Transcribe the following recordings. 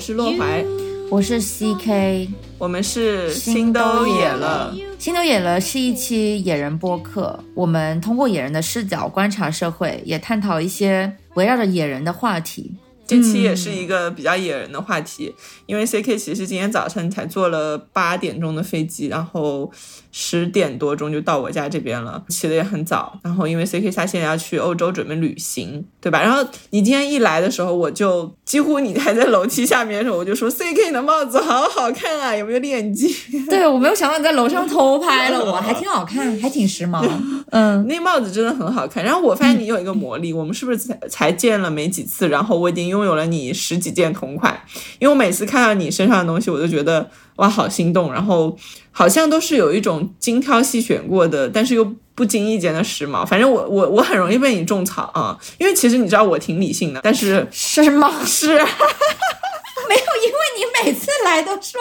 是洛怀，我是 CK，我们是心都野了。心都野了是一期野人播客，我们通过野人的视角观察社会，也探讨一些围绕着野人的话题。这期也是一个比较野人的话题，因为 CK 其实今天早晨才坐了八点钟的飞机，然后。十点多钟就到我家这边了，起的也很早。然后因为 C K 他现在要去欧洲准备旅行，对吧？然后你今天一来的时候，我就几乎你还在楼梯下面的时候，我就说 C K 你的帽子好好看啊，有没有链接？对我没有想到你在楼上偷拍了，我还挺好看，还挺时髦。嗯，那帽子真的很好看。然后我发现你有一个魔力，我们是不是才才见了没几次？然后我已经拥有了你十几件同款，因为我每次看到你身上的东西，我就觉得。哇，好心动！然后好像都是有一种精挑细选过的，但是又不经意间的时髦。反正我我我很容易被你种草啊，因为其实你知道我挺理性的，但是是吗？是，没有，因为你每次来都说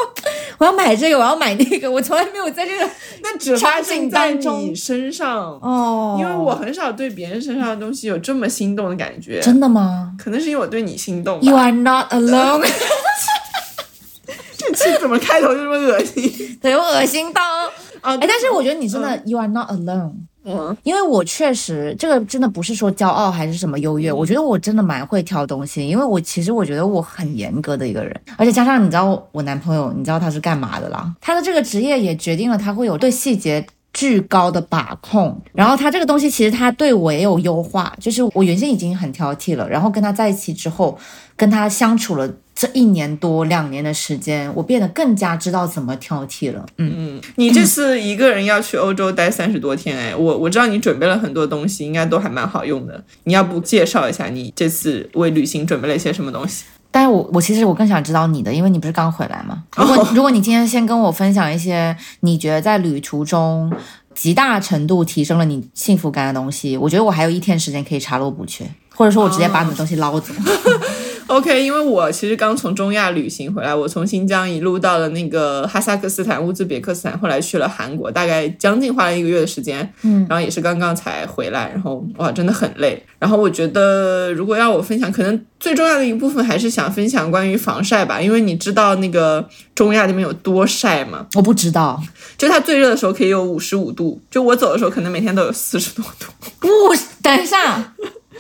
我要买这个，我要买那个，我从来没有在这个 那只发生在你身上哦，因为我很少对别人身上的东西有这么心动的感觉。真的吗？可能是因为我对你心动。You are not alone。这怎么开头就这么恶心？对我，恶心到 啊！哎，但是我觉得你真的，you are not alone。嗯，因为我确实这个真的不是说骄傲还是什么优越，我觉得我真的蛮会挑东西，因为我其实我觉得我很严格的一个人，而且加上你知道我男朋友，你知道他是干嘛的啦？他的这个职业也决定了他会有对细节巨高的把控，然后他这个东西其实他对我也有优化，就是我原先已经很挑剔了，然后跟他在一起之后，跟他相处了。这一年多两年的时间，我变得更加知道怎么挑剔了。嗯嗯，你这次一个人要去欧洲待三十多天，哎，我我知道你准备了很多东西，应该都还蛮好用的。你要不介绍一下你这次为旅行准备了一些什么东西？但是我我其实我更想知道你的，因为你不是刚回来吗？如果 如果你今天先跟我分享一些你觉得在旅途中极大程度提升了你幸福感的东西，我觉得我还有一天时间可以查漏补缺，或者说我直接把你的东西捞走。OK，因为我其实刚从中亚旅行回来，我从新疆一路到了那个哈萨克斯坦、乌兹别克斯坦，后来去了韩国，大概将近花了一个月的时间，嗯，然后也是刚刚才回来，然后哇，真的很累。然后我觉得，如果要我分享，可能最重要的一部分还是想分享关于防晒吧，因为你知道那个中亚那边有多晒吗？我不知道，就它最热的时候可以有五十五度，就我走的时候可能每天都有四十多度。不，等一下。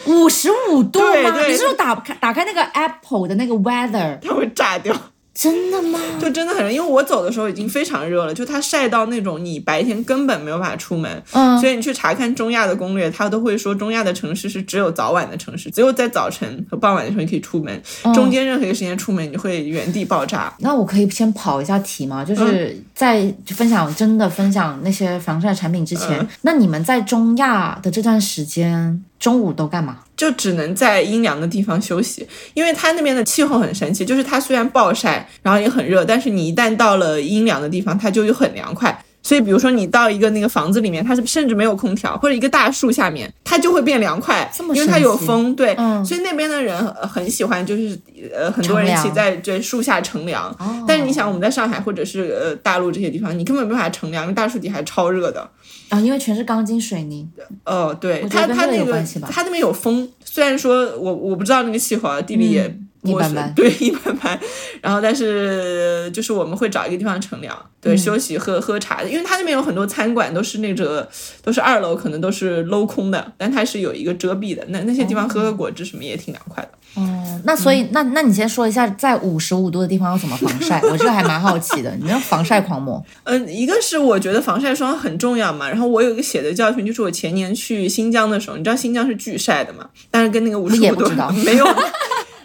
五十五度吗？你是说打开打开那个 Apple 的那个 Weather，它会炸掉？真的吗？就真的很热，因为我走的时候已经非常热了，就它晒到那种你白天根本没有办法出门。嗯，所以你去查看中亚的攻略，它都会说中亚的城市是只有早晚的城市，只有在早晨和傍晚的时候你可以出门，中间任何一个时间出门你会原地爆炸。那我可以先跑一下题吗？就是在分享真的分享那些防晒产品之前，那你们在中亚的这段时间。中午都干嘛？就只能在阴凉的地方休息，因为它那边的气候很神奇，就是它虽然暴晒，然后也很热，但是你一旦到了阴凉的地方，它就又很凉快。所以，比如说你到一个那个房子里面，它是甚至没有空调，或者一个大树下面，它就会变凉快，因为它有风。对，所以那边的人很喜欢，就是呃，很多人一起在这树下乘凉。但是你想，我们在上海或者是呃大陆这些地方，你根本没法乘凉，因为大树底还超热的啊，因为全是钢筋水泥。呃，对，它它那个它那边有风，虽然说我我不知道那个气候啊，地理也。一般般，对一般般，然后但是就是我们会找一个地方乘凉，对休息喝喝茶的，因为它那边有很多餐馆都是那个都是二楼，可能都是镂空的，但它是有一个遮蔽的，那那些地方喝喝果汁什么也挺凉快的。哦，那所以那那你先说一下，在五十五度的地方要怎么防晒？我这个还蛮好奇的，你那防晒狂魔。嗯，一个是我觉得防晒霜很重要嘛，然后我有一个血的教训，就是我前年去新疆的时候，你知道新疆是巨晒的嘛，但是跟那个五十五度没有。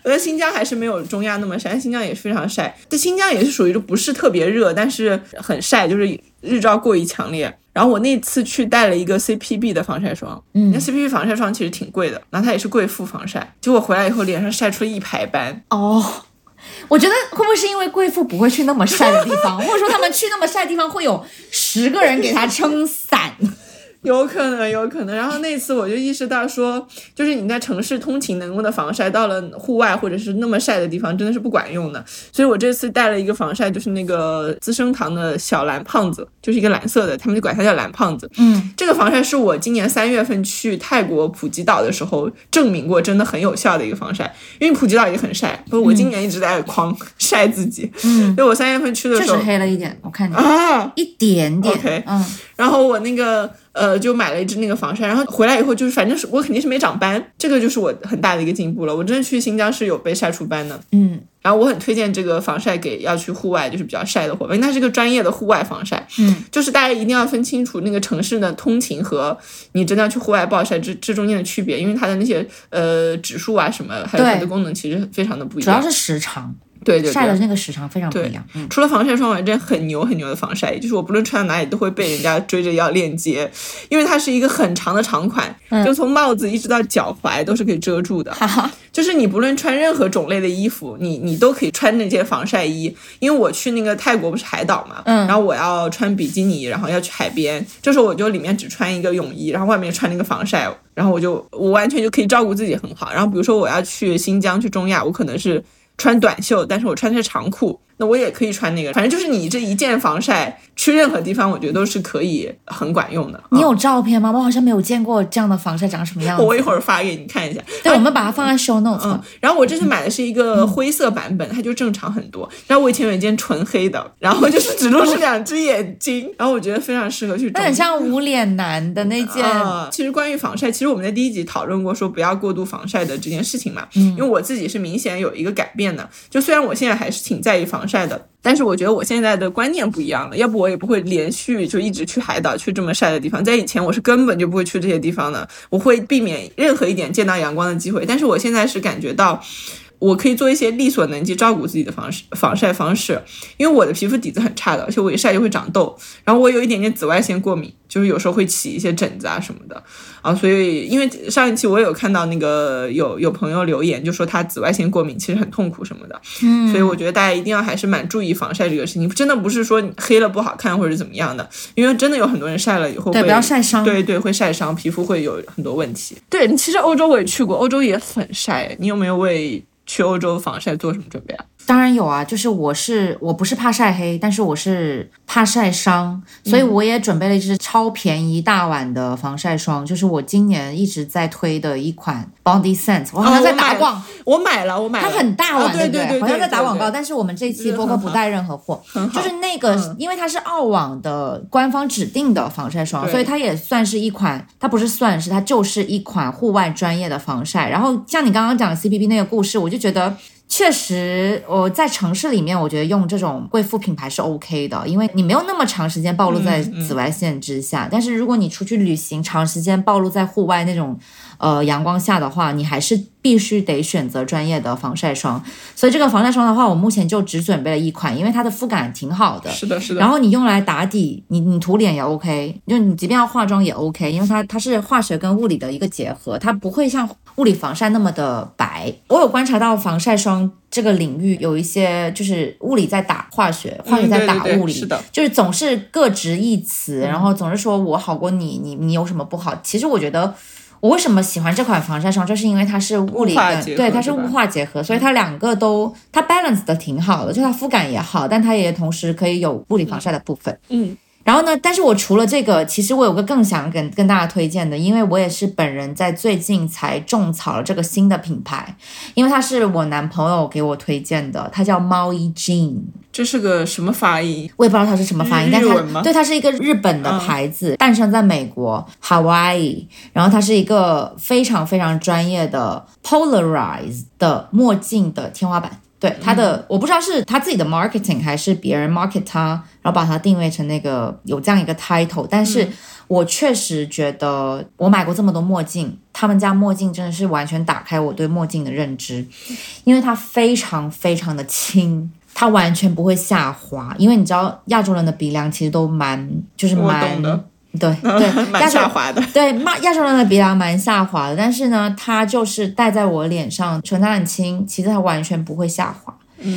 我觉得新疆还是没有中亚那么晒，新疆也是非常晒。在新疆也是属于就不是特别热，但是很晒，就是日照过于强烈。然后我那次去带了一个 CPB 的防晒霜，嗯，那 CPB 防晒霜其实挺贵的，然后它也是贵妇防晒。结果回来以后脸上晒出了一排斑。哦，我觉得会不会是因为贵妇不会去那么晒的地方，或者说他们去那么晒的地方会有十个人给他撑伞？有可能，有可能。然后那次我就意识到说，就是你在城市通勤能用的防晒，到了户外或者是那么晒的地方，真的是不管用的。所以我这次带了一个防晒，就是那个资生堂的小蓝胖子，就是一个蓝色的，他们就管它叫蓝胖子。嗯，这个防晒是我今年三月份去泰国普吉岛的时候证明过，真的很有效的一个防晒。因为普吉岛也很晒，不，我今年一直在狂晒自己。嗯，就我三月份去的时候，确实黑了一点，我看你啊，一点点。OK 嗯，然后我那个呃，就买了一支那个防晒，然后回来以后就是，反正是我肯定是没长斑，这个就是我很大的一个进步了。我真的去新疆是有被晒出斑的，嗯，然后我很推荐这个防晒给要去户外就是比较晒的伙伴，因为它是个专业的户外防晒，嗯，就是大家一定要分清楚那个城市的通勤和你真的要去户外暴晒这这中间的区别，因为它的那些呃指数啊什么，还有它的功能其实非常的不一样，主要是时长，对对对。晒的那个时长非常不一样。嗯，除了防晒霜，我还真很牛很牛的防晒衣，就是我不论穿到哪里都会被人家追着要链接，因为它是一个很长的长款，嗯就从帽子一直到脚踝都是可以遮住的。就是你不论穿任何种类的衣服，你你都可以穿那件防晒衣。因为我去那个泰国不是海岛嘛，嗯然后我要穿比基尼，然后要去海边，这时候我就里面只穿一个泳衣，然后外面穿那个防晒，然后我就我完全就可以照顾自己很好。然后比如说我要去新疆去中亚，我可能是穿短袖，但是我穿的是长裤，那我也可以穿那个，反正就是你这一件防晒去任何地方，我觉得都是可以很管用的。你有照片吗？我好像没有见过这样的防晒长什么样子。我一会儿发给你看一下。对，我们把它放在 show notes 嗯。，然后我这次买的是一个灰色版本，它就正常很多。然后我以前有一件纯黑的，然后就是只露出两只眼睛，然后我觉得非常适合去中。那很像无脸男的那件，啊，其实关于防晒，其实我们在第一集讨论过，说不要过度防晒的这件事情嘛。嗯，因为我自己是明显有一个改变的，就虽然我现在还是挺在意防晒的，但是我觉得我现在的观念不一样了，要不我也不会连续就一直去海岛去这么晒的地方。在以前我是根本就不会去这些地方的，我会避免任何一点见到阳光的机会。但是我现在是感觉到。我可以做一些力所能及照顾自己的方式防晒方式，因为我的皮肤底子很差的，而且我一晒就会长痘，然后我有一点点紫外线过敏，就是有时候会起一些疹子啊什么的啊，所以因为上一期我有看到那个有有朋友留言，就说他紫外线过敏其实很痛苦什么的，嗯，所以我觉得大家一定要还是蛮注意防晒这个事情，真的不是说黑了不好看或者怎么样的，因为真的有很多人晒了以后对，会不要晒伤。对对，会晒伤，皮肤会有很多问题。对，其实欧洲我也去过，欧洲也很晒。你有没有为去欧洲防晒做什么准备啊？当然有啊，就是我是我不是怕晒黑，但是我是怕晒伤，所以嗯我也准备了一支超便宜大碗的防晒霜，就是我今年一直在推的一款 Body Sense，我好像在打广，我买了，我买了，它很大碗，哦对不对对，好像在打广告，对但是我们这期播客不带任何货，就是那个，因为它是澳网的官方指定的防晒霜，所以它也算是一款，它不是算是，它就是一款户外专业的防晒。然后像你刚刚讲的 CPB 那个故事，我就觉得。确实，我在城市里面，我觉得用这种贵妇品牌是 OK 的，因为你没有那么长时间暴露在紫外线之下。但是如果你出去旅行，长时间暴露在户外那种呃阳光下的话，你还是必须得选择专业的防晒霜。所以这个防晒霜的话，我目前就只准备了一款，因为它的肤感挺好的。是的，是的。然后你用来打底，你你涂脸也 OK，就你即便要化妆也 OK，因为它它是化学跟物理的一个结合，它不会像物理防晒那么的白。我有观察到防晒霜这个领域有一些就是物理在打化学，化学在打嗯对对对物理，是的就是总是各执一词，然后总是说我好过你，你你有什么不好？其实我觉得。我为什么喜欢这款防晒霜，就是因为它是物理物化结合跟对，它是物化结合，所以它两个都它 balance 的挺好的，就它肤感也好，但它也同时可以有物理防晒的部分。嗯，然后呢，但是我除了这个，其实我有个更想跟跟大家推荐的，因为我也是本人在最近才种草了这个新的品牌，因为它是我男朋友给我推荐的，它叫猫一 Jean。这是个什么发音？我也不知道它是什么发音，但日文吗它对它是一个日本的牌子，诞生在美国 Hawaii，然后它是一个非常非常专业的 Polarize 的墨镜的天花板。对他的，我不知道是他自己的 marketing 还是别人 market 他，然后把它定位成那个有这样一个 title，但是我确实觉得我买过这么多墨镜，他们家墨镜真的是完全打开我对墨镜的认知，因为它非常非常的轻。它完全不会下滑，因为你知道亚洲人的鼻梁其实都蛮，就是蛮对对，蛮下滑的。对，亚亚洲人的鼻梁蛮下滑的，但是呢，它就是戴在我脸上，唇它很轻，其实它完全不会下滑。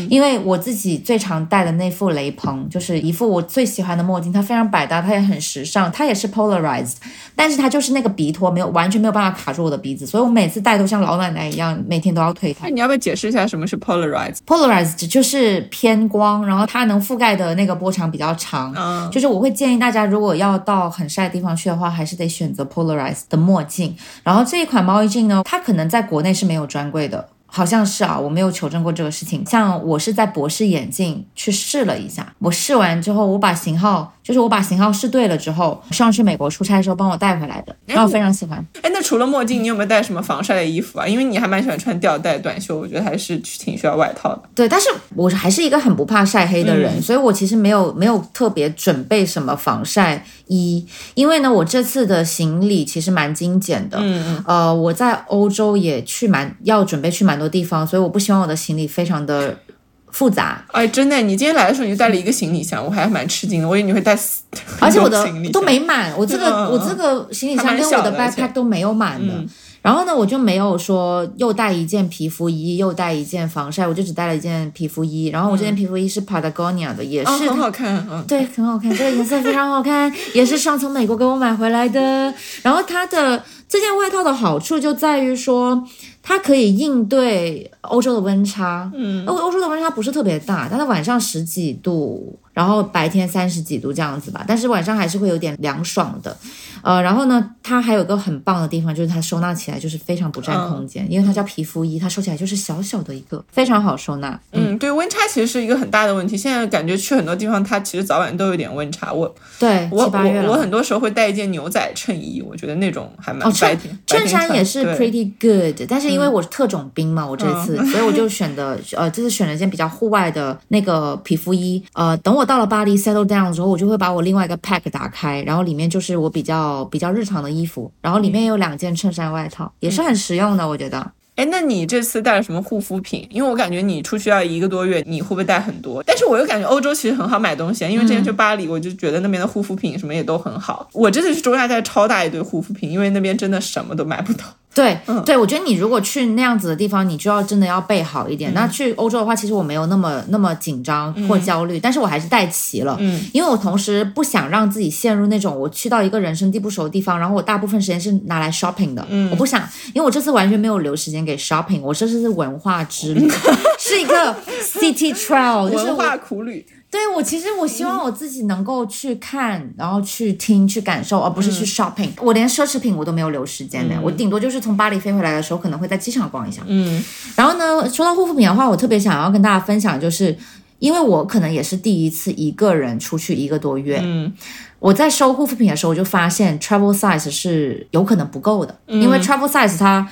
因为我自己最常戴的那副雷朋，就是一副我最喜欢的墨镜，它非常百搭，它也很时尚，它也是 polarized，但是它就是那个鼻托没有完全没有办法卡住我的鼻子，所以我每次戴都像老奶奶一样，每天都要推它。你要不要解释一下什么是 polarized？polarized 就是偏光，然后它能覆盖的那个波长比较长。嗯，就是我会建议大家，如果要到很晒的地方去的话，还是得选择 polarized 的墨镜。然后这一款猫衣镜呢，它可能在国内是没有专柜的。好像是啊，我没有求证过这个事情。像我是在博士眼镜去试了一下，我试完之后，我把型号。就是我把型号试对了之后，上次美国出差的时候帮我带回来的，然后非常喜欢。哎，那除了墨镜，你有没有带什么防晒的衣服啊？因为你还蛮喜欢穿吊带短袖，我觉得还是挺需要外套的。对，但是我还是一个很不怕晒黑的人，所以我其实没有没有特别准备什么防晒衣，因为呢，我这次的行李其实蛮精简的。嗯嗯。呃，我在欧洲也去蛮要准备去蛮多地方，所以我不希望我的行李非常的。复杂哎，真的，你今天来的时候你就带了一个行李箱，我还蛮吃惊的，我以为你会带四而且 我的都没满，我这个我这个行李箱跟我的 backpack 都没有满的。然后呢，我就没有说又带一件皮肤衣，又带一件防晒，我就只带了一件皮肤衣。然后我这件皮肤衣是 Patagonia 的，也是很好看，嗯，对，很好看，这个颜色非常好看，也是上从美国给我买回来的。然后它的这件外套的好处就在于说。它可以应对欧洲的温差，嗯，欧欧洲的温差不是特别大，但是晚上十几度。然后白天三十几度这样子吧，但是晚上还是会有点凉爽的，呃，然后呢，它还有个很棒的地方，就是它收纳起来就是非常不占空间，因为它叫皮肤衣，它收起来就是小小的一个，非常好收纳。嗯，对，温差其实是一个很大的问题。现在感觉去很多地方，它其实早晚都有点温差。我对，我我我很多时候会带一件牛仔衬衣，我觉得那种还蛮白天。衬衫也是 pretty good，但是因为我是特种兵嘛，我这次，所以我就选的呃，这次选了一件比较户外的那个皮肤衣，呃，等我。到了巴黎 settle down 之后，我就会把我另外一个 pack 打开，然后里面就是我比较比较日常的衣服，然后里面有两件衬衫外套，也是很实用的，我觉得。哎，那你这次带了什么护肤品？因为我感觉你出去要一个多月，你会不会带很多？但是我又感觉欧洲其实很好买东西，因为之前去巴黎，我就觉得那边的护肤品什么也都很好。我这次去中亚带超大一堆护肤品，因为那边真的什么都买不到。对，对，我觉得你如果去那样子的地方，你就要真的要备好一点。那去欧洲的话，其实我没有那么那么紧张或焦虑，但是我还是带齐了，嗯，因为我同时不想让自己陷入那种我去到一个人生地不熟的地方，然后我大部分时间是拿来 shopping 的，嗯，我不想，因为我这次完全没有留时间给 shopping，我这次是文化之旅，是一个 city travel，文化苦旅。对我其实我希望我自己能够去看，然后去听，去感受，而不是去 shopping。我连奢侈品我都没有留时间的，我顶多就是从巴黎飞回来的时候，可能会在机场逛一下。嗯，然后呢，说到护肤品的话，我特别想要跟大家分享，就是因为我可能也是第一次一个人出去一个多月。嗯，我在收护肤品的时候，我就发现 travel size 是有可能不够的，因为 travel size 它。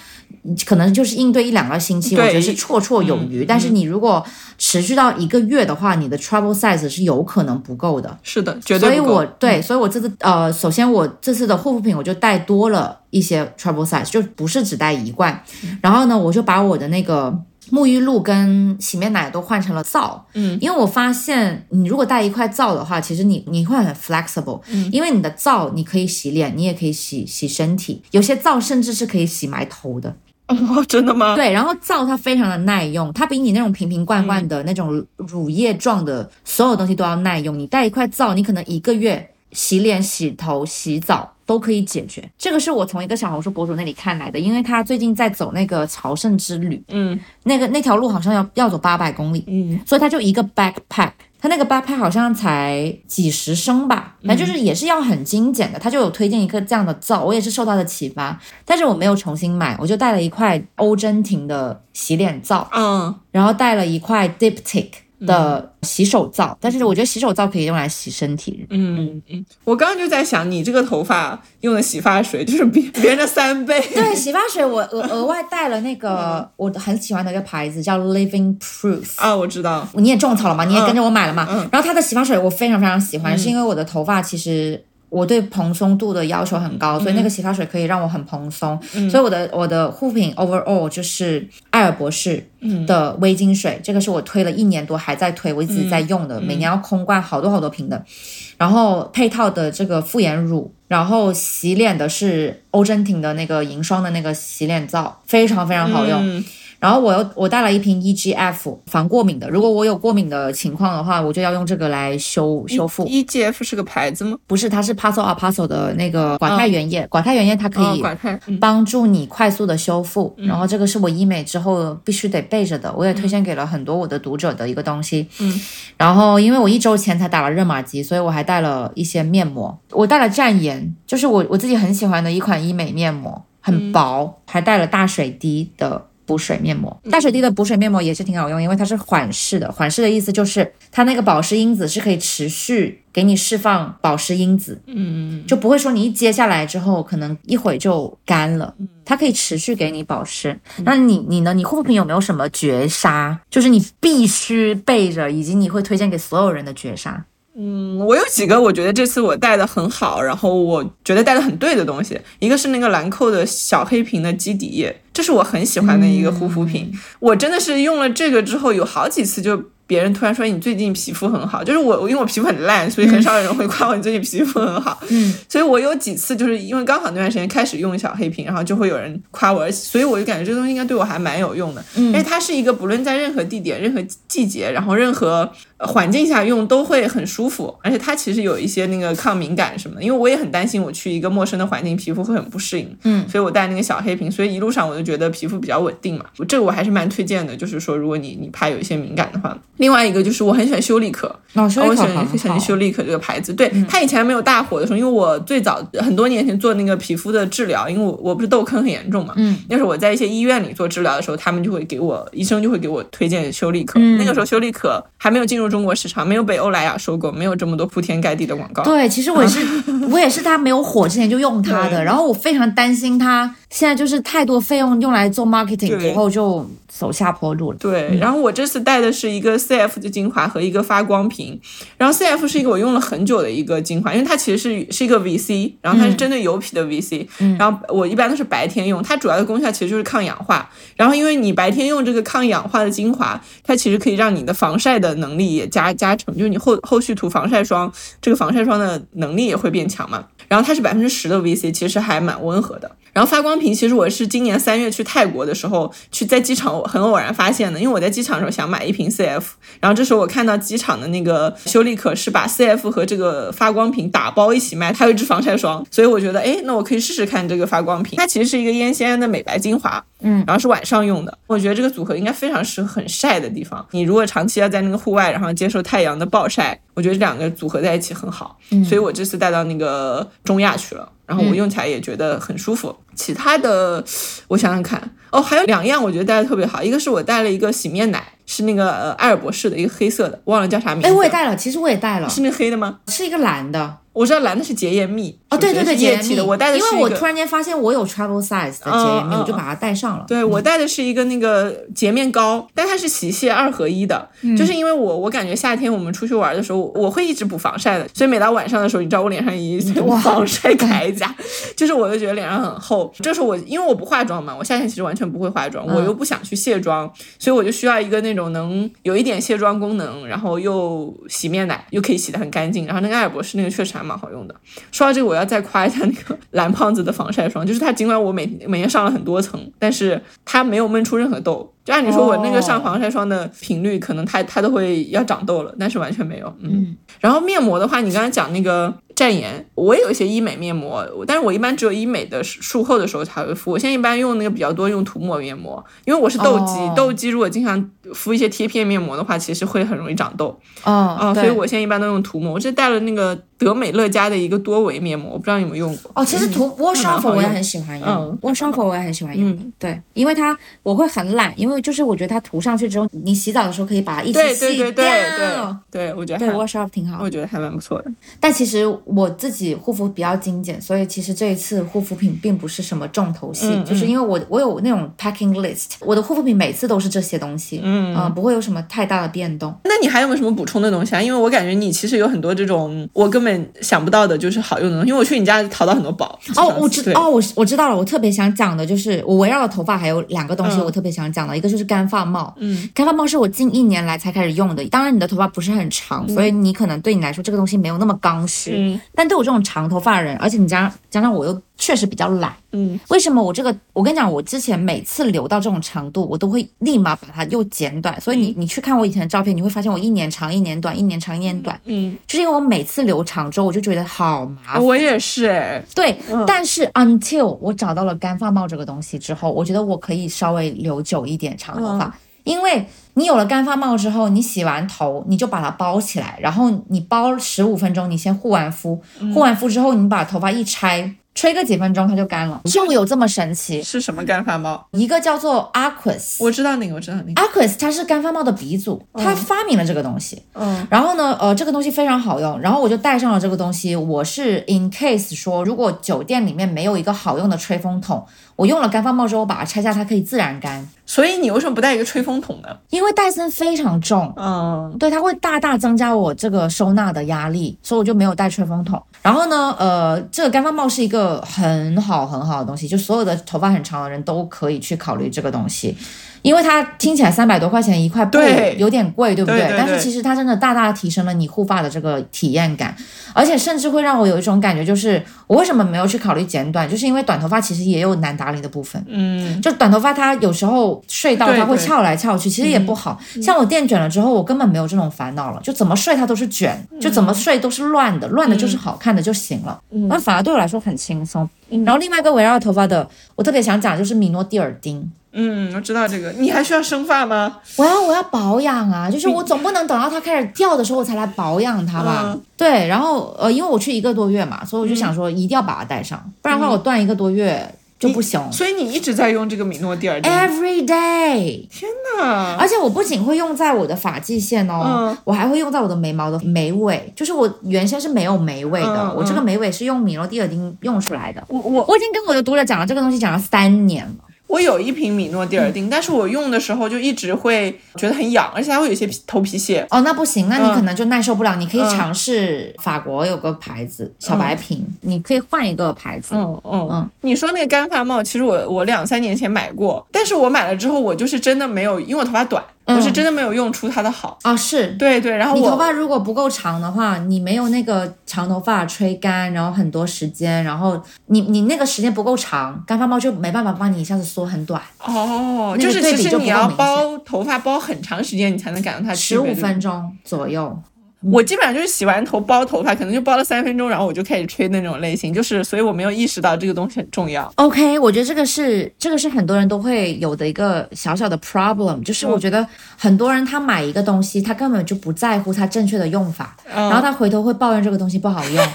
可能就是应对一两个星期，我觉得是绰绰有余。但是你如果持续到一个月的话，你的 trouble size 是有可能不够的。是的，绝对所以我对，所以我这次呃，首先我这次的护肤品我就带多了一些 trouble size，就不是只带一罐。然后呢，我就把我的那个。沐浴露跟洗面奶都换成了皂，嗯，因为我发现你如果带一块皂的话，其实你你会很 flexible，嗯，因为你的皂你可以洗脸，你也可以洗洗身体，有些皂甚至是可以洗埋头的。哦，真的吗？对，然后皂它非常的耐用，它比你那种瓶瓶罐罐的那种乳液状的所有东西都要耐用。你带一块皂，你可能一个月洗脸、洗头、洗澡。都可以解决，这个是我从一个小红书博主那里看来的，因为他最近在走那个朝圣之旅，嗯，那个那条路好像要要走八百公里，嗯，所以他就一个 backpack，他那个 backpack 好像才几十升吧，反正就是也是要很精简的，他就有推荐一个这样的皂，我也是受到的启发，但是我没有重新买，我就带了一块欧珍婷的洗脸皂，嗯，然后带了一块 Diptyque。的洗手皂，但是我觉得洗手皂可以用来洗身体。嗯嗯，我刚刚就在想，你这个头发用的洗发水 就是别别人的三倍。对，洗发水我额额外带了那个我很喜欢的一个牌子叫 Living Proof 啊，我知道。你也种草了嘛？你也跟着我买了吗？然后它的洗发水我非常非常喜欢，是因为我的头发其实。我对蓬松度的要求很高，所以那个洗发水可以让我很蓬松。所以我的我的护肤品 overall 就是艾尔博士的微晶水，这个是我推了一年多还在推，我一直在用的，每年要空罐好多好多瓶的。然后配套的这个复颜乳，然后洗脸的是欧珍婷的那个银霜的那个洗脸皂，非常非常好用。然后我又我带了一瓶 EGF 防过敏的，如果我有过敏的情况的话，我就要用这个来修修复。EGF 是个牌子吗？不是，它是 Paso a Paso 的那个寡肽原液，寡肽原液它可以帮助你快速的修复。然后这个是我医美之后必须得备着的，我也推荐给了很多我的读者的一个东西。嗯，然后因为我一周前才打了热玛吉，所以我还带了一些面膜，我带了绽颜，就是我我自己很喜欢的一款医美面膜，很薄，还带了大水滴的。补水面膜，大水滴的补水面膜也是挺好用，因为它是缓释的。缓释的意思就是它那个保湿因子是可以持续给你释放保湿因子，嗯，就不会说你一揭下来之后可能一会就干了，它可以持续给你保湿。那你你呢？你护肤品有没有什么绝杀？就是你必须备着，以及你会推荐给所有人的绝杀？嗯，我有几个我觉得这次我带的很好，然后我觉得带的很对的东西，一个是那个兰蔻的小黑瓶的基底液，这是我很喜欢的一个护肤品，我真的是用了这个之后有好几次就。别人突然说你最近皮肤很好，就是我，因为我皮肤很烂，所以很少有人会夸我你最近皮肤很好。嗯，所以我有几次就是因为刚好那段时间开始用小黑瓶，然后就会有人夸我，所以我就感觉这个东西应该对我还蛮有用的。嗯，因为它是一个不论在任何地点、任何季节，然后任何环境下用都会很舒服，而且它其实有一些那个抗敏感什么的。因为我也很担心我去一个陌生的环境，皮肤会很不适应。嗯，所以我带那个小黑瓶，所以一路上我就觉得皮肤比较稳定嘛。这个我还是蛮推荐的，就是说如果你你怕有一些敏感的话，另外一个就是我。很喜欢修丽可，我喜欢喜欢修丽可这个牌子。对它以前没有大火的时候，因为我最早很多年前做那个皮肤的治疗，因为我我不是痘坑很严重嘛，嗯，那时候我在一些医院里做治疗的时候，他们就会给我医生就会给我推荐修丽可。那个时候修丽可还没有进入中国市场，没有被欧莱雅收购，没有这么多铺天盖地的广告。对，其实我也是，我也是它没有火之前就用它的，然后我非常担心它现在就是太多费用用来做 marketing 之后就走下坡路了。对，然后我这次带的是一个 CF 的精华和一个发光。瓶，然后 C F 是一个我用了很久的一个精华，因为它其实是是一个 V C，然后它是针对油皮的 V C，然后我一般都是白天用，它主要的功效其实就是抗氧化。然后因为你白天用这个抗氧化的精华，它其实可以让你的防晒的能力也加加成，就是你后后续涂防晒霜，这个防晒霜的能力也会变强嘛。然后它是百分之十的 V C，其实还蛮温和的。然后发光瓶，其实我是今年三月去泰国的时候，去在机场很偶然发现的，因为我在机场的时候想买一瓶 C F，然后这时候我看到机场的那个修丽可是把 C F 和这个发光瓶打包一起卖，它有一支防晒霜，所以我觉得，哎，那我可以试试看这个发光瓶。它其实是一个烟酰胺的美白精华，嗯，然后是晚上用的，我觉得这个组合应该非常适合很晒的地方。你如果长期要在那个户外，然后接受太阳的暴晒，我觉得这两个组合在一起很好，所以我这次带到那个中亚去了。然后我用起来也觉得很舒服。其他的，我想想看，哦，还有两样我觉得带的特别好，一个是我带了一个洗面奶，是那个呃艾尔博士的一个黑色的，忘了叫啥名字。哎，我也带了，其实我也带了，是那黑的吗？是一个蓝的。我知道蓝的是洁颜蜜哦，对对对，液体的。我带的是因为我突然间发现我有 travel size 的洁颜蜜，我就把它带上了。对我带的是一个那个洁面膏，但它是洗卸二合一的。就是因为我我感觉夏天我们出去玩的时候，我会一直补防晒的，所以每到晚上的时候，你知道我脸上一层 防晒铠甲，就是我就觉得脸上很厚。这时候我因为我不化妆嘛，我夏天其实完全不会化妆，我又不想去卸妆，所以我就需要一个那种能有一点卸妆功能，然后又洗面奶又可以洗得很干净。然后那个艾尔博士那个确实还蛮好用的。说到这个，我要再夸一下那个 蓝胖子的防晒霜，就是它尽管我每每天上了很多层，但是它没有闷出任何痘。就按你说，我那个上防晒霜的频率，可能它它都会要长痘了，但是完全没有。嗯，然后面膜的话，你刚才讲那个。战颜，我也有一些医美面膜，但是我一般只有医美的术后的时候才会敷。我现在一般用那个比较多，用涂抹面膜，因为我是痘肌，痘肌如果经常敷一些贴片面膜的话，其实会很容易长痘。哦，啊，所以我现在一般都用涂抹。我这带了那个德美乐家的一个多维面膜，我不知道你有没有用过。哦，其实涂 Wash Off 我也很喜欢用，Wash Off 我也很喜欢用。对，因为它我会很懒，因为就是我觉得它涂上去之后，你洗澡的时候可以把它一起洗掉。对对对对对，我觉得对 Wash Off 挺好，我觉得还蛮不错的。但其实我自己。护肤比较精简，所以其实这一次护肤品并不是什么重头戏，就是因为我我有那种 packing list，我的护肤品每次都是这些东西，嗯不会有什么太大的变动。那你还有没有什么补充的东西啊？因为我感觉你其实有很多这种我根本想不到的，就是好用的东西。因为我去你家淘到很多宝。哦，我知哦，我我知道了。我特别想讲的就是我围绕的头发还有两个东西，我特别想讲的，一个就是干发帽。嗯，干发帽是我近一年来才开始用的。当然你的头发不是很长，所以你可能对你来说这个东西没有那么刚需。嗯，但对我这种长头发的人，而且你加加上我又确实比较懒。嗯，为什么我这个？我跟你讲，我之前每次留到这种长度，我都会立马把它又剪短。所以你你去看我以前的照片，你会发现我一年长一年短，一年长一年短。嗯，就是因为我每次留长之后，我就觉得好麻烦。我也是哎。对，但是 until 我找到了干发帽这个东西之后，我觉得我可以稍微留久一点长头发，因为你有了干发帽之后，你洗完头你就把它包起来，然后你包十五分钟，你先护完肤，护完肤之后你把头发一拆。吹个几分钟它就干了，就有这么神奇？是什么干发帽？一个叫做 Aquas，我知道那个，我知道那个 Aquas，它是干发帽的鼻祖，他发明了这个东西。嗯，然后呢，呃，这个东西非常好用，然后我就带上了这个东西。我是 in case 说，如果酒店里面没有一个好用的吹风筒，我用了干发帽之后，我把它拆下，它可以自然干。所以你为什么不带一个吹风筒呢？因为戴森非常重，嗯，对，它会大大增加我这个收纳的压力，所以我就没有带吹风筒。然后呢，呃，这个干发帽是一个很好很好的东西，就所有的头发很长的人都可以去考虑这个东西。因为它听起来三百多块钱一块布有点贵，对不对？但是其实它真的大大提升了你护发的这个体验感，而且甚至会让我有一种感觉，就是我为什么没有去考虑剪短，就是因为短头发其实也有难打理的部分。嗯，就短头发它有时候睡到它会翘来翘去，其实也不好。像我垫卷了之后，我根本没有这种烦恼了，就怎么睡它都是卷，就怎么睡都是乱的，乱的就是好看的就行了。那反而对我来说很轻松。然后另外一个围绕头发的，我特别想讲就是米诺地尔丁。嗯，我知道这个。你还需要生发吗？我要，我要保养啊！就是我总不能等到它开始掉的时候我才来保养它吧？对。然后呃，因为我去一个多月嘛，所以我就想说一定要把它带上，不然的话我断一个多月就不行。所以你一直在用这个米诺地尔丁？Every day！天哪！而且我不仅会用在我的发际线哦，我还会用在我的眉毛的眉尾。就是我原先是没有眉尾的，我这个眉尾是用米诺地尔丁用出来的。我我我已经跟我的读者讲了这个东西，讲了三年了。我有一瓶米诺地尔酊，但是我用的时候就一直会觉得很痒，而且还会有一些头皮屑。哦，那不行，那你可能就耐受不了。你可以尝试法国有个牌子小白瓶，你可以换一个牌子。嗯嗯嗯。你说那个干发帽，其实我我两三年前买过，但是我买了之后，我就是真的没有，因为我头发短。我是真的没有用出它的好啊，是对对，然后你头发如果不够长的话，你没有那个长头发吹干，然后很多时间，然后你你那个时间不够长，干发帽就没办法帮你一下子缩很短。哦，就是其实你要包头发包很长时间，你才能感到它十五分钟左右。我基本上就是洗完头包头发，可能就包了三分钟，然后我就开始吹那种类型，就是所以我没有意识到这个东西很重要。OK，我觉得这个是这个是很多人都会有的一个小小的 problem，就是我觉得很多人他买一个东西，他根本就不在乎它正确的用法，然后他回头会抱怨这个东西不好用。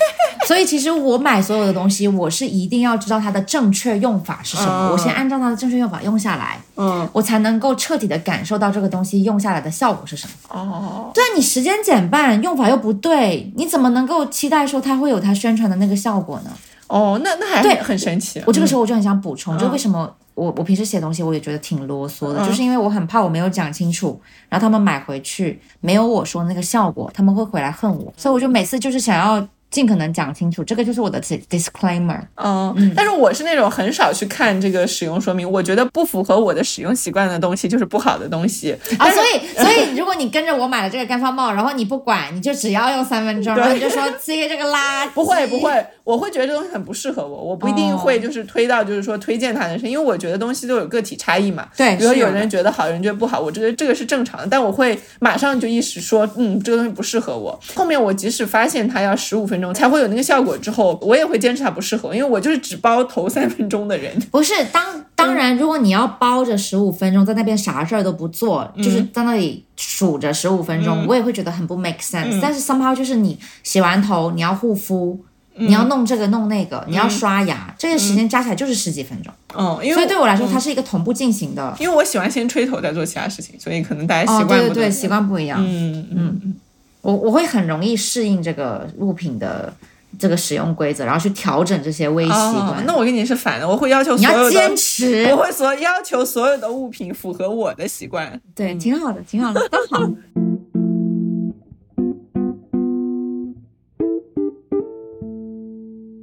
所以其实我买所有的东西，我是一定要知道它的正确用法是什么，我先按照它的正确用法用下来，嗯，我才能够彻底的感受到这个东西用下来的效果是什么。哦，对啊，你时间减半，用法又不对，你怎么能够期待说它会有它宣传的那个效果呢？哦，那那还对，很神奇。我这个时候我就很想补充，就为什么我我平时写东西我也觉得挺啰嗦的，就是因为我很怕我没有讲清楚，然后他们买回去没有我说那个效果，他们会回来恨我，所以我就每次就是想要。尽可能讲清楚，这个就是我的 disclaimer。嗯，但是我是那种很少去看这个使用说明，我觉得不符合我的使用习惯的东西就是不好的东西啊。所以，所以如果你跟着我买了这个干发帽，然后你不管，你就只要用三分钟，然后你就说 C 这个垃圾，不会不会，我会觉得这东西很不适合我，我不一定会就是推到就是说推荐它的人，因为我觉得东西都有个体差异嘛。对，比如有人觉得好，有人觉得不好，我觉得这个是正常的，但我会马上就意识说，嗯，这个东西不适合我。后面我即使发现它要十五分钟才会有那个效果之后，我也会坚持它不适合，因为我就是只包头三分钟的人。不是，当当然，如果你要包着十五分钟在那边啥事儿都不做，就是在那里数着十五分钟，我也会觉得很不 make sense。但是 somehow 就是你洗完头，你要护肤，你要弄这个弄那个，你要刷牙，这些时间加起来就是十几分钟。嗯，因为所以对我来说，它是一个同步进行的。因为我喜欢先吹头再做其他事情，所以可能大家习惯对对对，习惯不一样。嗯嗯，我我会很容易适应这个物品的。这个使用规则，然后去调整这些微习惯。那我跟你是反的，我会要求你要坚持，我会所要求所有的物品符合我的习惯。对，挺好的，挺好的，都好。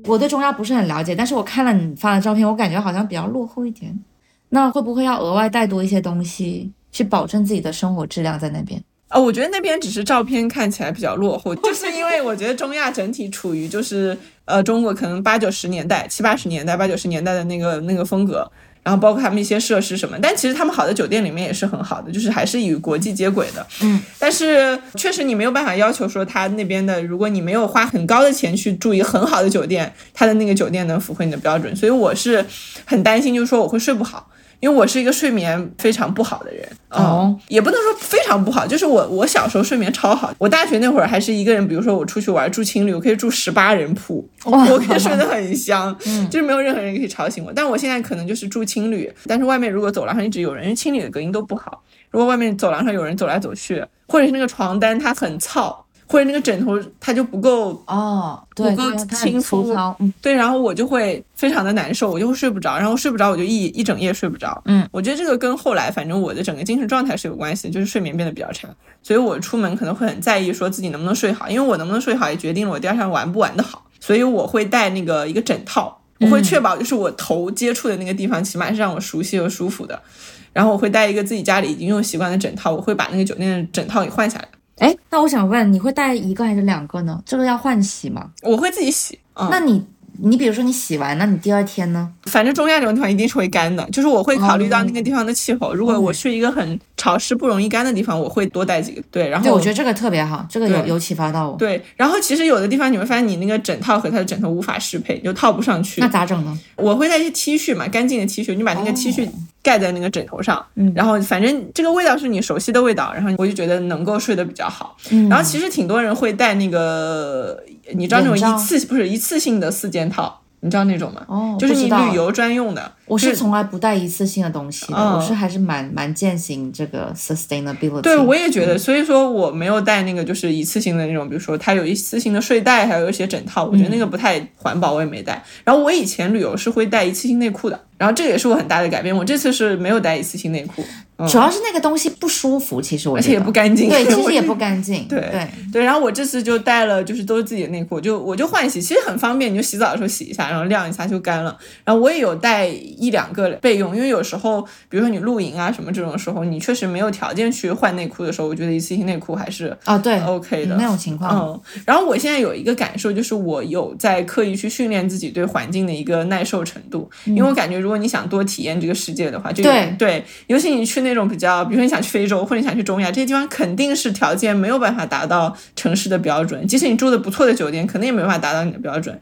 我对中药不是很了解，但是我看了你发的照片，我感觉好像比较落后一点。那会不会要额外带多一些东西，去保证自己的生活质量在那边？啊，我觉得那边只是照片看起来比较落后，就是因为我觉得中亚整体处于就是呃中国可能八九十年代、七八十年代、八九十年代的那个那个风格。然后包括他们一些设施什么，但其实他们好的酒店里面也是很好的，就是还是与国际接轨的。嗯，但是确实你没有办法要求说他那边的，如果你没有花很高的钱去住一个很好的酒店，他的那个酒店能符合你的标准。所以我是很担心，就是说我会睡不好。因为我是一个睡眠非常不好的人，哦，也不能说非常不好，就是我我小时候睡眠超好，我大学那会儿还是一个人，比如说我出去玩住青旅，我可以住十八人铺，我可以睡得很香，就是没有任何人可以吵醒我。但我现在可能就是住青旅，但是外面如果走廊上一直有人，因为青旅的隔音都不好，如果外面走廊上有人走来走去，或者是那个床单它很糙。或者那个枕头它就不够哦，不够轻粗糙，对，然后我就会非常的难受，我就会睡不着，然后睡不着我就一一整夜睡不着。嗯，我觉得这个跟后来反正我的整个精神状态是有关系，就是睡眠变得比较差，所以我出门可能会很在意说自己能不能睡好，因为我能不能睡好也决定了我第二天玩不玩的好，所以我会带那个一个枕套，我会确保就是我头接触的那个地方起码是让我熟悉和舒服的，然后我会带一个自己家里已经用习惯的枕套，我会把那个酒店的枕套给换下来。哎，那我想问，你会带一个还是两个呢？这个要换洗吗？我会自己洗。那你？你比如说你洗完，那你第二天呢？反正中亚这种地方一定是会干的，就是我会考虑到那个地方的气候。如果我去一个很潮湿、不容易干的地方，我会多带几个。对，然后对，我觉得这个特别好，这个有有启发到我。对，然后其实有的地方你会发现你那个枕套和它的枕头无法适配，就套不上去。那咋整呢？我会带一些 T 恤嘛，干净的 T 恤，你把那个 T 恤盖在那个枕头上，然后反正这个味道是你熟悉的味道，然后我就觉得能够睡得比较好。然后其实挺多人会带那个，你知道那种一次不是一次性的四件套。你知道那种吗？哦，就是你旅游专用的。我是从来不带一次性的东西的，我是还是蛮蛮践行这个 sustainability。对，我也觉得，所以说我没有带那个就是一次性的那种，比如说它有一次性的睡袋，还有一些枕套，我觉得那个不太环保，我也没带。然后我以前旅游是会带一次性内裤的，然后这个也是我很大的改变，我这次是没有带一次性内裤。主要是那个东西不舒服，其实我而且也不干净，对，其实 也不干净。对对对，然后我这次就带了，就是都是自己的内裤，就我就换洗，其实很方便，你就洗澡的时候洗一下，然后晾一下就干了。然后我也有带一两个备用，因为有时候，比如说你露营啊什么这种时候，你确实没有条件去换内裤的时候，我觉得一次性内裤还是啊对 OK 的那种情况。嗯，然后我现在有一个感受，就是我有在刻意去训练自己对环境的一个耐受程度，因为我感觉如果你想多体验这个世界的话，就对对，尤其你去那种比较，比如说。你想去非洲或者你想去中亚这些地方，肯定是条件没有办法达到城市的标准。即使你住的不错的酒店，肯定也没办法达到你的标准，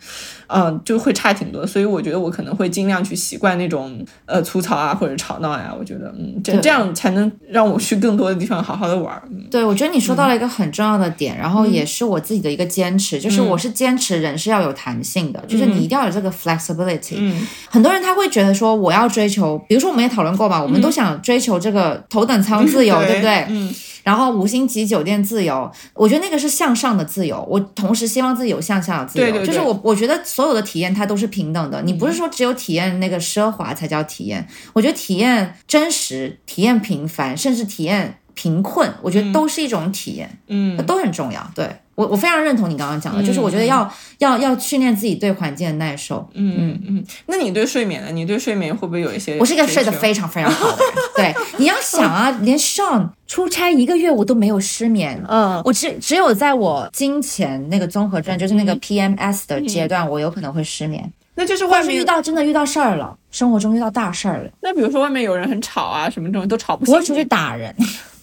嗯，就会差挺多。所以我觉得我可能会尽量去习惯那种呃粗糙啊或者吵闹呀。我觉得嗯，这这样才能让我去更多的地方好好的玩。对，我觉得你说到了一个很重要的点，然后也是我自己的一个坚持，就是我是坚持人是要有弹性的，就是你一定要有这个 flexibility。嗯，很多人他会觉得说我要追求，比如说我们也讨论过吧，我们都想追求这个头等舱。自由，对不对？嗯。然后五星级酒店自由，我觉得那个是向上的自由。我同时希望自己有向下的自由。对对对。就是我，我觉得所有的体验它都是平等的。你不是说只有体验那个奢华才叫体验？我觉得体验真实、体验平凡，甚至体验贫困，我觉得都是一种体验。嗯。都很重要。对。我我非常认同你刚刚讲的，就是我觉得要要要训练自己对环境的耐受。嗯嗯嗯。那你对睡眠呢？你对睡眠会不会有一些？我是一个睡得非常非常好的人。对，你要想啊，连上出差一个月我都没有失眠。嗯。我只只有在我金钱那个综合症，就是那个 PMS 的阶段，我有可能会失眠。那就是外面遇到真的遇到事儿了，生活中遇到大事儿了。那比如说外面有人很吵啊，什么这种都吵不醒。我会出去打人。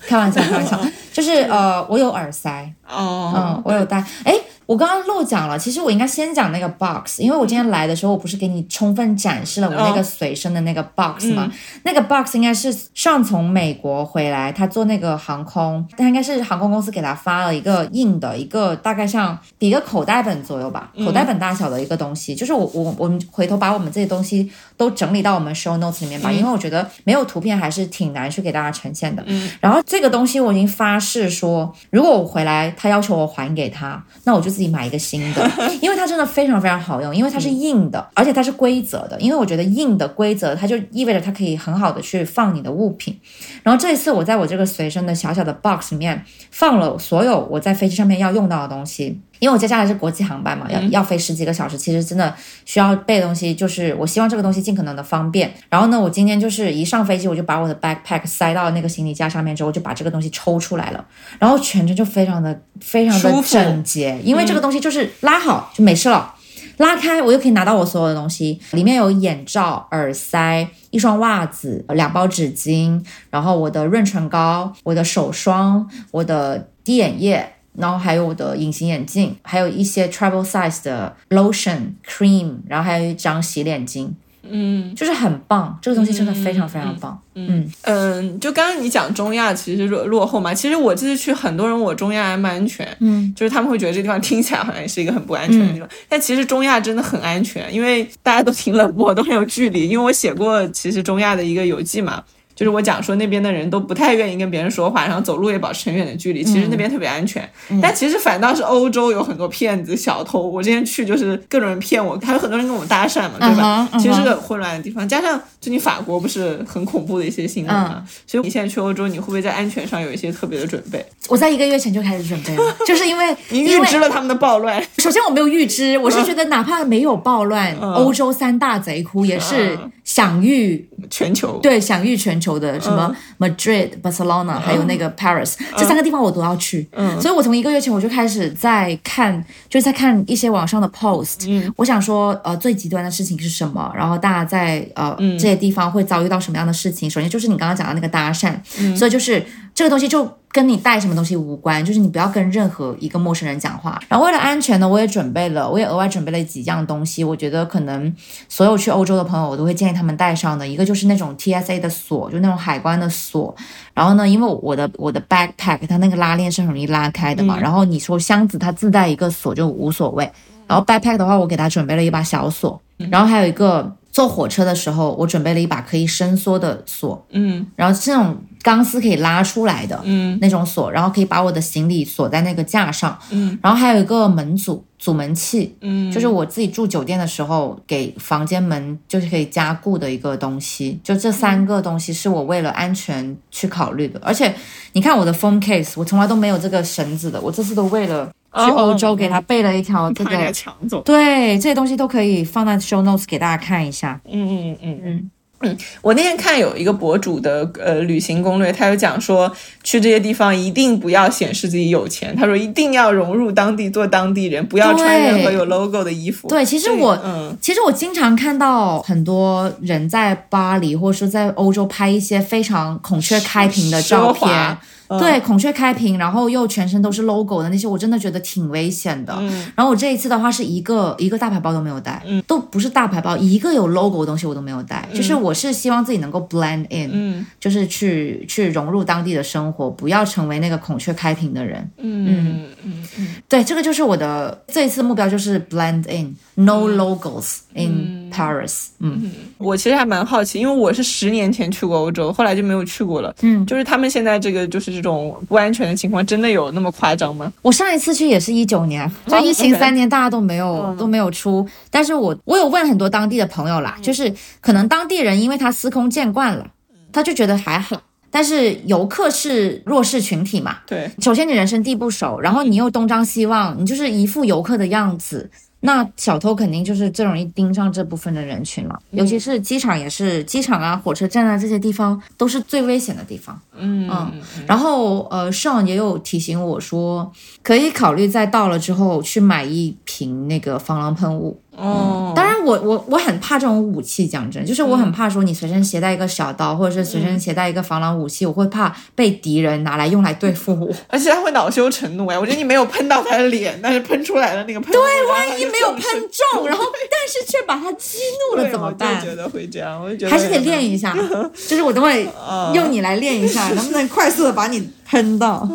开玩笑，开玩笑，就是呃，我有耳塞，哦，嗯，我有戴，哎。我刚刚漏讲了，其实我应该先讲那个 box，因为我今天来的时候，我不是给你充分展示了我那个随身的那个 box 吗？那个 box 应该是上从美国回来，他坐那个航空，他应该是航空公司给他发了一个硬的一个，大概像比一个口袋本左右吧，口袋本大小的一个东西。就是我我我们回头把我们这些东西都整理到我们 show notes 里面吧，因为我觉得没有图片还是挺难去给大家呈现的。然后这个东西我已经发誓说，如果我回来，他要求我还给他，那我就。自己买一个新的，因为它真的非常非常好用，因为它是硬的，而且它是规则的。因为我觉得硬的规则，它就意味着它可以很好的去放你的物品。然后这一次我在我这个随身的小小的 box 里面放了所有我在飞机上面要用到的东西。因为我接下来是国际航班嘛，要要飞十几个小时，其实真的需要备的东西就是我希望这个东西尽可能的方便。然后呢，我今天就是一上飞机我就把我的 backpack 塞到那个行李架上面之后，就把这个东西抽出来了，然后全程就非常的非常的整洁，因为这个东西就是拉好就没事了。拉开，我又可以拿到我所有的东西，里面有眼罩、耳塞、一双袜子、两包纸巾，然后我的润唇膏、我的手霜、我的滴眼液，然后还有我的隐形眼镜，还有一些 travel size 的 lotion cream，然后还有一张洗脸巾。嗯，就是很棒，这个东西真的非常非常棒。嗯嗯，就刚刚你讲中亚其实落落后嘛，其实我这次去很多人我中亚还蛮安全，嗯，就是他们会觉得这地方听起来好像是一个很不安全的地方，但其实中亚真的很安全，因为大家都挺冷漠，都很有距离。因为我写过其实中亚的一个游记嘛。就是我讲说那边的人都不太愿意跟别人说话，然后走路也保持很远的距离。其实那边特别安全，但其实反倒是欧洲有很多骗子、小偷。我之前去就是各种人骗我，还有很多人跟我们搭讪嘛，对吧？其实是个混乱的地方，加上最近法国不是很恐怖的一些新闻嘛，所以你现在去欧洲，你会不会在安全上有一些特别的准备？我在一个月前就开始准备了，就是因为 你预知了他们的暴乱。首先我没有预知，我是觉得哪怕没有暴乱，欧洲三大贼窟也是享誉全球，对，享誉全球的什么。Madrid、Barcelona 还有那个 Paris 这三个地方我都要去，嗯所以我从一个月前我就开始在看，就是在看一些网上的 post。嗯我想说，呃，最极端的事情是什么？然后大家在呃这些地方会遭遇到什么样的事情？首先就是你刚刚讲的那个搭讪，所以就是这个东西就跟你带什么东西无关，就是你不要跟任何一个陌生人讲话。然后为了安全呢，我也准备了，我也额外准备了几样东西。我觉得可能所有去欧洲的朋友，我都会建议他们带上的一个就是那种 TSA 的锁，就那种海关的。锁，然后呢？因为我的我的 backpack 它那个拉链是很容易拉开的嘛。然后你说箱子它自带一个锁就无所谓。然后 backpack 的话，我给他准备了一把小锁，然后还有一个坐火车的时候，我准备了一把可以伸缩的锁。嗯，然后这种。钢丝可以拉出来的，嗯，那种锁，然后可以把我的行李锁在那个架上，嗯，然后还有一个门阻阻门器，嗯，就是我自己住酒店的时候给房间门就是可以加固的一个东西，就这三个东西是我为了安全去考虑的，而且你看我的 phone case，我从来都没有这个绳子的，我这次都为了去欧洲给他备了一条这个，抢走，对，这些东西都可以放在 show notes 给大家看一下，嗯嗯嗯。嗯。嗯，我那天看有一个博主的呃旅行攻略，他有讲说去这些地方一定不要显示自己有钱，他说一定要融入当地做当地人，不要穿任何有 logo 的衣服。对，其实我嗯，其实我经常看到很多人在巴黎或者说在欧洲拍一些非常孔雀开屏的照片。对，孔雀开屏，然后又全身都是 logo 的那些，我真的觉得挺危险的。然后我这一次的话是一个一个大牌包都没有带，都不是大牌包，一个有 logo 的东西我都没有带。就是我是希望自己能够 blend in，就是去去融入当地的生活，不要成为那个孔雀开屏的人。嗯嗯嗯，对，这个就是我的这一次目标，就是 blend in，no logos in Paris。嗯，我其实还蛮好奇，因为我是十年前去过欧洲，后来就没有去过了。嗯，就是他们现在这个就是。这种不安全的情况真的有那么夸张吗？我上一次去也是一九年，就疫情三年，大家都没有都没有出。但是我我有问很多当地的朋友啦，就是可能当地人因为他司空见惯了，他就觉得还好。但是游客是弱势群体嘛？对，首先你人生地不熟，然后你又东张西望，你就是一副游客的样子。那小偷肯定就是最容易盯上这部分的人群了，尤其是机场也是，机场啊、火车站啊这些地方都是最危险的地方。嗯嗯。然后呃，Sean 也有提醒我说，可以考虑在到了之后去买一瓶那个防狼喷雾。哦，当然我我我很怕这种武器，讲真，就是我很怕说你随身携带一个小刀，或者是随身携带一个防狼武器，我会怕被敌人拿来用来对付我，而且他会恼羞成怒哎，我觉得你没有喷到他的脸，但是喷出来的那个喷，对，万一没有喷中，然后但是却把他激怒了怎么办？我觉得会这样，我就觉得还是得练一下，就是我等会用你来练一下，能不能快速的把你喷到？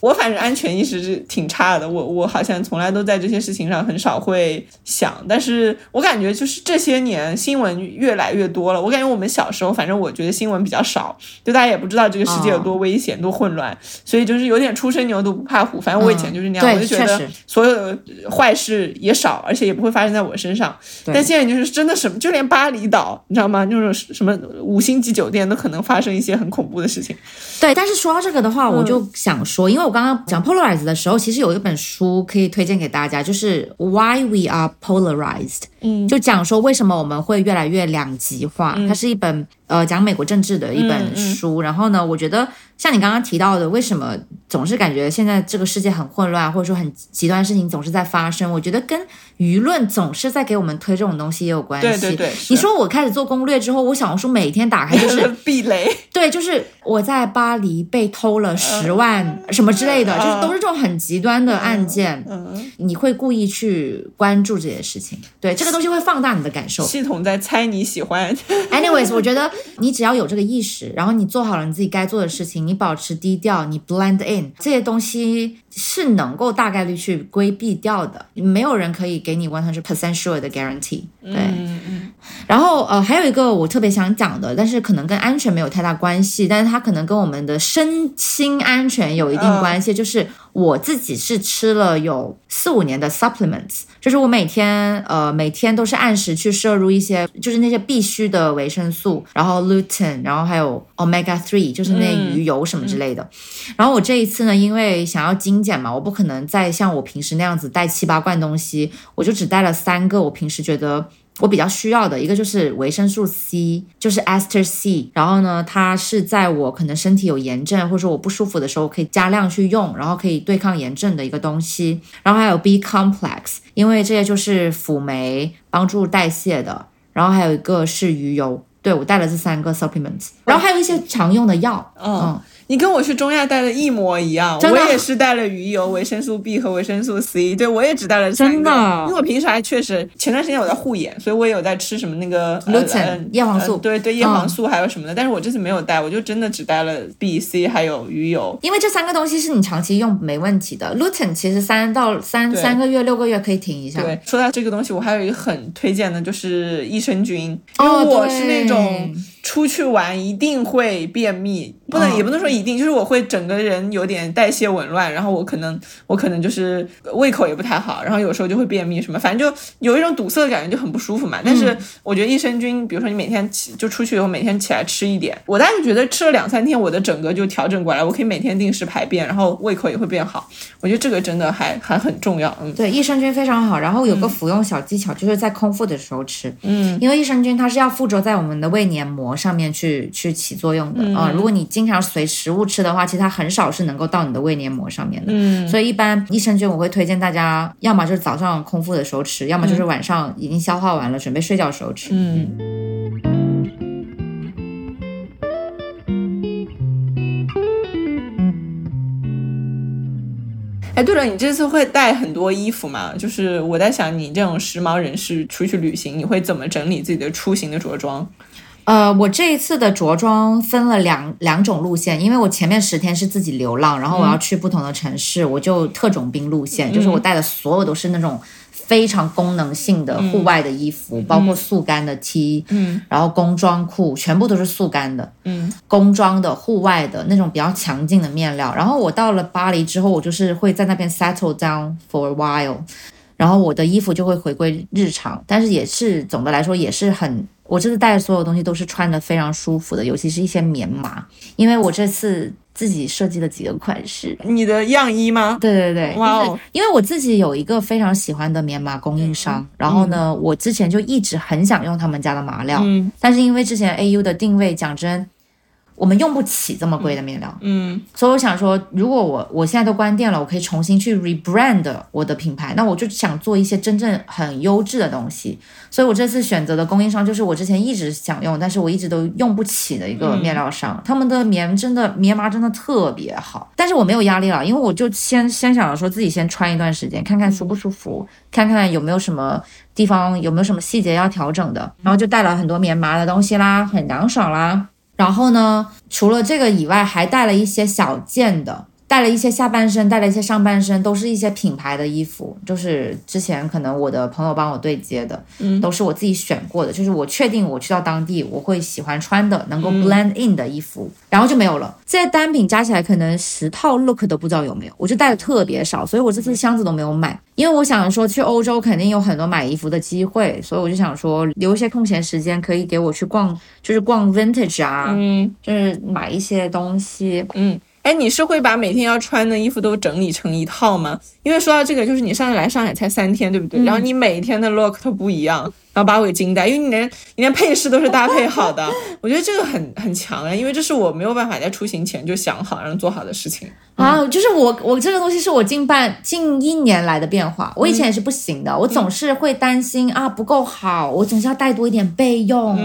我反正安全意识是挺差的，我我好像从来都在这些事情上很少会想，但是我感觉就是这些年新闻越来越多了。我感觉我们小时候，反正我觉得新闻比较少，就大家也不知道这个世界有多危险、多混乱，所以就是有点初生牛犊不怕虎。反正我以前就是那样，我就觉得所有的坏事也少，而且也不会发生在我身上。但现在就是真的什么，就连巴厘岛，你知道吗？那种什么五星级酒店都可能发生一些很恐怖的事情。对，但是说到这个的话，我就想说，因为。我刚刚讲 polarize 的时候，其实有一本书可以推荐给大家，就是 Why We Are Polarized，嗯，就讲说为什么我们会越来越两极化。它是一本呃讲美国政治的一本书。然后呢，我觉得像你刚刚提到的，为什么总是感觉现在这个世界很混乱，或者说很极端事情总是在发生？我觉得跟舆论总是在给我们推这种东西也有关系。对对对，你说我开始做攻略之后，我小红书每天打开就是 避雷。对，就是我在巴黎被偷了十万 什么之类的，就是都是这种很极端的案件。嗯，你会故意去关注这些事情，对这个东西会放大你的感受。系统在猜你喜欢。Anyways，我觉得你只要有这个意识，然后你做好了你自己该做的事情，你保持低调，你 blend in，这些东西是能够大概率去规避掉的。没有人可以给你 one hundred percent sure 的 guarantee。对，嗯嗯。然后呃，还有一个我特别想讲的，但是可能跟安全没有太大关系，但是它可能跟我们的身心安全有一定关系。就是我自己是吃了有四五年的 supplements，就是我每天呃每天都是按时去摄入一些，就是那些必须的维生素，然后 lutein，然后还有 omega three，就是那鱼油什么之类的。然后我这一次呢，因为想要精简嘛，我不可能再像我平时那样子带七八罐东西，我就只带了三个。我平时觉得。我比较需要的一个就是维生素 C，就是 Ester C。然后呢，它是在我可能身体有炎症或者说我不舒服的时候，可以加量去用，然后可以对抗炎症的一个东西。然后还有 B Complex，因为这些就是辅酶，帮助代谢的。然后还有一个是鱼油，对我带了这三个 supplements。然后还有一些常用的药，嗯。你跟我去中亚带的一模一样，我也是带了鱼油、维生素 B 和维生素 C。对我也只带了三个，因为我平时还确实前段时间我在护眼，所以我也有在吃什么那个叶黄素，对对叶黄素还有什么的。但是我这次没有带，我就真的只带了 B、C 还有鱼油。因为这三个东西是你长期用没问题的，Lutein 其实三到三三个月、六个月可以停一下。对，说到这个东西，我还有一个很推荐的就是益生菌，因为我是那种。出去玩一定会便秘，不能也不能说一定，就是我会整个人有点代谢紊乱，然后我可能我可能就是胃口也不太好，然后有时候就会便秘什么，反正就有一种堵塞的感觉，就很不舒服嘛。但是我觉得益生菌，比如说你每天起就出去以后每天起来吃一点，我大概觉得吃了两三天，我的整个就调整过来，我可以每天定时排便，然后胃口也会变好。我觉得这个真的还还很重要。嗯，对，益生菌非常好。然后有个服用小技巧，就是在空腹的时候吃。嗯，因为益生菌它是要附着在我们的胃黏膜。上面去去起作用的啊！如果你经常随食物吃的话，其实它很少是能够到你的胃黏膜上面的。嗯，所以一般益生菌我会推荐大家，要么就是早上空腹的时候吃，要么就是晚上已经消化完了准备睡觉的时候吃。嗯。哎，对了，你这次会带很多衣服吗？就是我在想，你这种时髦人士出去旅行，你会怎么整理自己的出行的着装？呃，我这一次的着装分了两两种路线，因为我前面十天是自己流浪，然后我要去不同的城市，我就特种兵路线，就是我带的所有都是那种非常功能性的户外的衣服，包括速干的 T，嗯，然后工装裤，全部都是速干的，嗯，工装的户外的那种比较强劲的面料。然后我到了巴黎之后，我就是会在那边 settle down for a while，然后我的衣服就会回归日常，但是也是总的来说也是很。我这次带的所有东西都是穿的非常舒服的，尤其是一些棉麻，因为我这次自己设计了几个款式。你的样衣吗？对对对，哇哦！因为我自己有一个非常喜欢的棉麻供应商，然后呢，我之前就一直很想用他们家的麻料，嗯，但是因为之前 AU 的定位，讲真。我们用不起这么贵的面料，嗯，所以我想说，如果我我现在都关店了，我可以重新去 rebrand 我的品牌，那我就想做一些真正很优质的东西。所以我这次选择的供应商就是我之前一直想用，但是我一直都用不起的一个面料商，他们的棉真的棉麻真的特别好。但是我没有压力了，因为我就先先想着说自己先穿一段时间，看看舒不舒服，看看有没有什么地方有没有什么细节要调整的，然后就带了很多棉麻的东西啦，很凉爽啦。然后呢，除了这个以外，还带了一些小件的。带了一些下半身，带了一些上半身，都是一些品牌的衣服，就是之前可能我的朋友帮我对接的，嗯，都是我自己选过的，就是我确定我去到当地我会喜欢穿的，能够 blend in 的衣服，然后就没有了。这些单品加起来可能十套 look 都不知道有没有，我就带的特别少，所以我这次箱子都没有买，因为我想说去欧洲肯定有很多买衣服的机会，所以我就想说留一些空闲时间可以给我去逛，就是逛 vintage 啊，嗯，就是买一些东西，嗯。哎，你是会把每天要穿的衣服都整理成一套吗？因为说到这个，就是你上次来上海才三天，对不对？然后你每天的 look 都不一样。然后把我给惊呆，因为你连你连配饰都是搭配好的，我觉得这个很很强啊，因为这是我没有办法在出行前就想好然后做好的事情啊。就是我我这个东西是我近半近一年来的变化，我以前也是不行的，我总是会担心啊不够好，我总是要带多一点备用，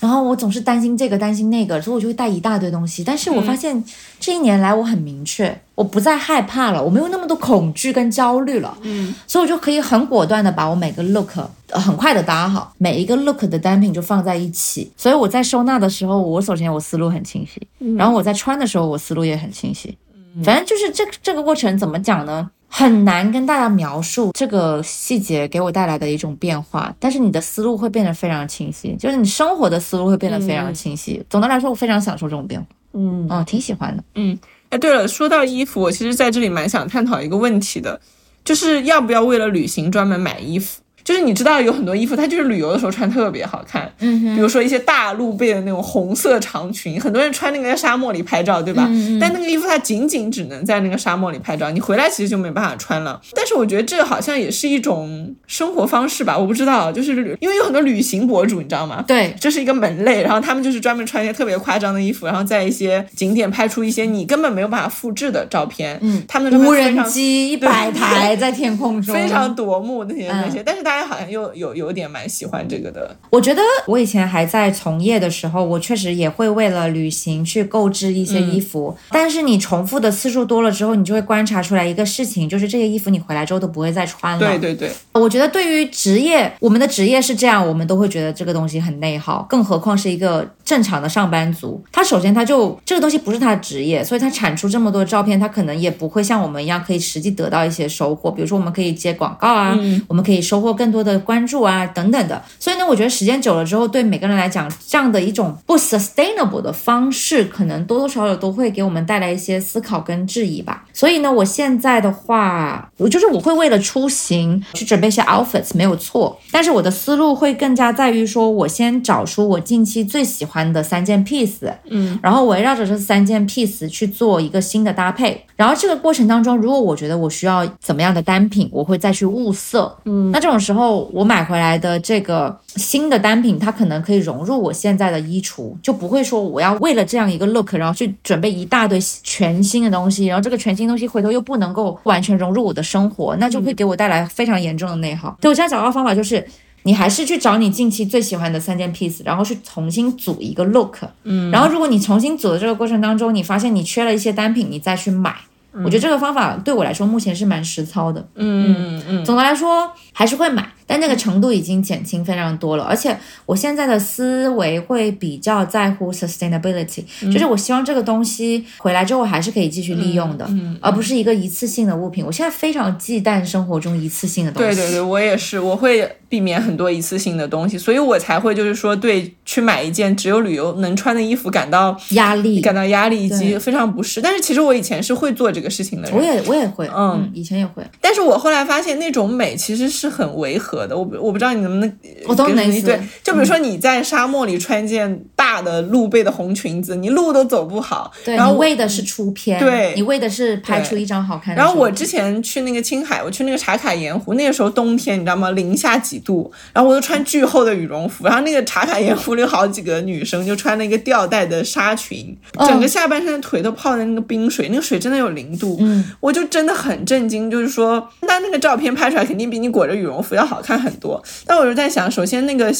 然后我总是担心这个担心那个，所以我就会带一大堆东西。但是我发现这一年来我很明确。我不再害怕了，我没有那么多恐惧跟焦虑了，嗯，所以我就可以很果断的把我每个 look 很快的搭好，每一个 look 的单品就放在一起，所以我在收纳的时候，我首先我思路很清晰，然后我在穿的时候，我思路也很清晰，反正就是这这个过程怎么讲呢？很难跟大家描述这个细节给我带来的一种变化，但是你的思路会变得非常清晰，就是你生活的思路会变得非常清晰。总的来说，我非常享受这种变化，嗯，哦，挺喜欢的，嗯。哎，对了，说到衣服，我其实在这里蛮想探讨一个问题的，就是要不要为了旅行专门买衣服。就是你知道有很多衣服，它就是旅游的时候穿特别好看，嗯，比如说一些大露背的那种红色长裙，很多人穿那个在沙漠里拍照，对吧？但那个衣服它仅仅只能在那个沙漠里拍照，你回来其实就没办法穿了。但是我觉得这好像也是一种生活方式吧，我不知道，就是因为有很多旅行博主，你知道吗？对，这是一个门类，然后他们就是专门穿一些特别夸张的衣服，然后在一些景点拍出一些你根本没有办法复制的照片。嗯，他们的无人机一百台 在天空中，非常夺目那些那些，但是大家好像又有。有点蛮喜欢这个的。我觉得我以前还在从业的时候，我确实也会为了旅行去购置一些衣服。但是你重复的次数多了之后，你就会观察出来一个事情，就是这些衣服你回来之后都不会再穿了。对对对。我觉得对于职业，我们的职业是这样，我们都会觉得这个东西很内耗，更何况是一个正常的上班族。他首先他就这个东西不是他的职业，所以他产出这么多照片，他可能也不会像我们一样可以实际得到一些收获。比如说我们可以接广告啊，我们可以收获更多的关注。啊，等等的，所以呢，我觉得时间久了之后，对每个人来讲，这样的一种不 sustainable 的方式，可能多多少少都会给我们带来一些思考跟质疑吧。所以呢，我现在的话，我就是我会为了出行去准备一些 outfits，没有错。但是我的思路会更加在于说，我先找出我近期最喜欢的三件 piece，嗯，然后围绕着这三件 piece 去做一个新的搭配。然后这个过程当中，如果我觉得我需要怎么样的单品，我会再去物色，嗯，那这种时候我买回。回来的这个新的单品，它可能可以融入我现在的衣橱，就不会说我要为了这样一个 look，然后去准备一大堆全新的东西，然后这个全新东西回头又不能够完全融入我的生活，那就会给我带来非常严重的内耗。对我现在找到方法就是，你还是去找你近期最喜欢的三件 piece，然后去重新组一个 look，嗯，然后如果你重新组的这个过程当中，你发现你缺了一些单品，你再去买。我觉得这个方法对我来说目前是蛮实操的。嗯嗯嗯，总的来说还是会买。但那个程度已经减轻非常多了，而且我现在的思维会比较在乎 sustainability，就是我希望这个东西回来之后还是可以继续利用的，而不是一个一次性的物品。我现在非常忌惮生活中一次性的东西。对对对，我也是，我会避免很多一次性的东西，所以我才会就是说对去买一件只有旅游能穿的衣服感到压力，感到压力以及非常不适。但是其实我以前是会做这个事情的，我也我也会，嗯，以前也会。但是我后来发现那种美其实是很违和。的我我不知道你能不能，我都能对，就比如说你在沙漠里穿件大的露背的红裙子，你路都走不好。对，然后为的是出片，对你为的是拍出一张好看。然后我之前去那个青海，我去那个茶卡盐湖，那个时候冬天，你知道吗？零下几度，然后我都穿巨厚的羽绒服，然后那个茶卡盐湖里有好几个女生就穿了一个吊带的纱裙，整个下半身的腿都泡在那个冰水，那个水真的有零度，嗯，我就真的很震惊，就是说，那那个照片拍出来肯定比你裹着羽绒服要好看很多。但我就在想，首先那个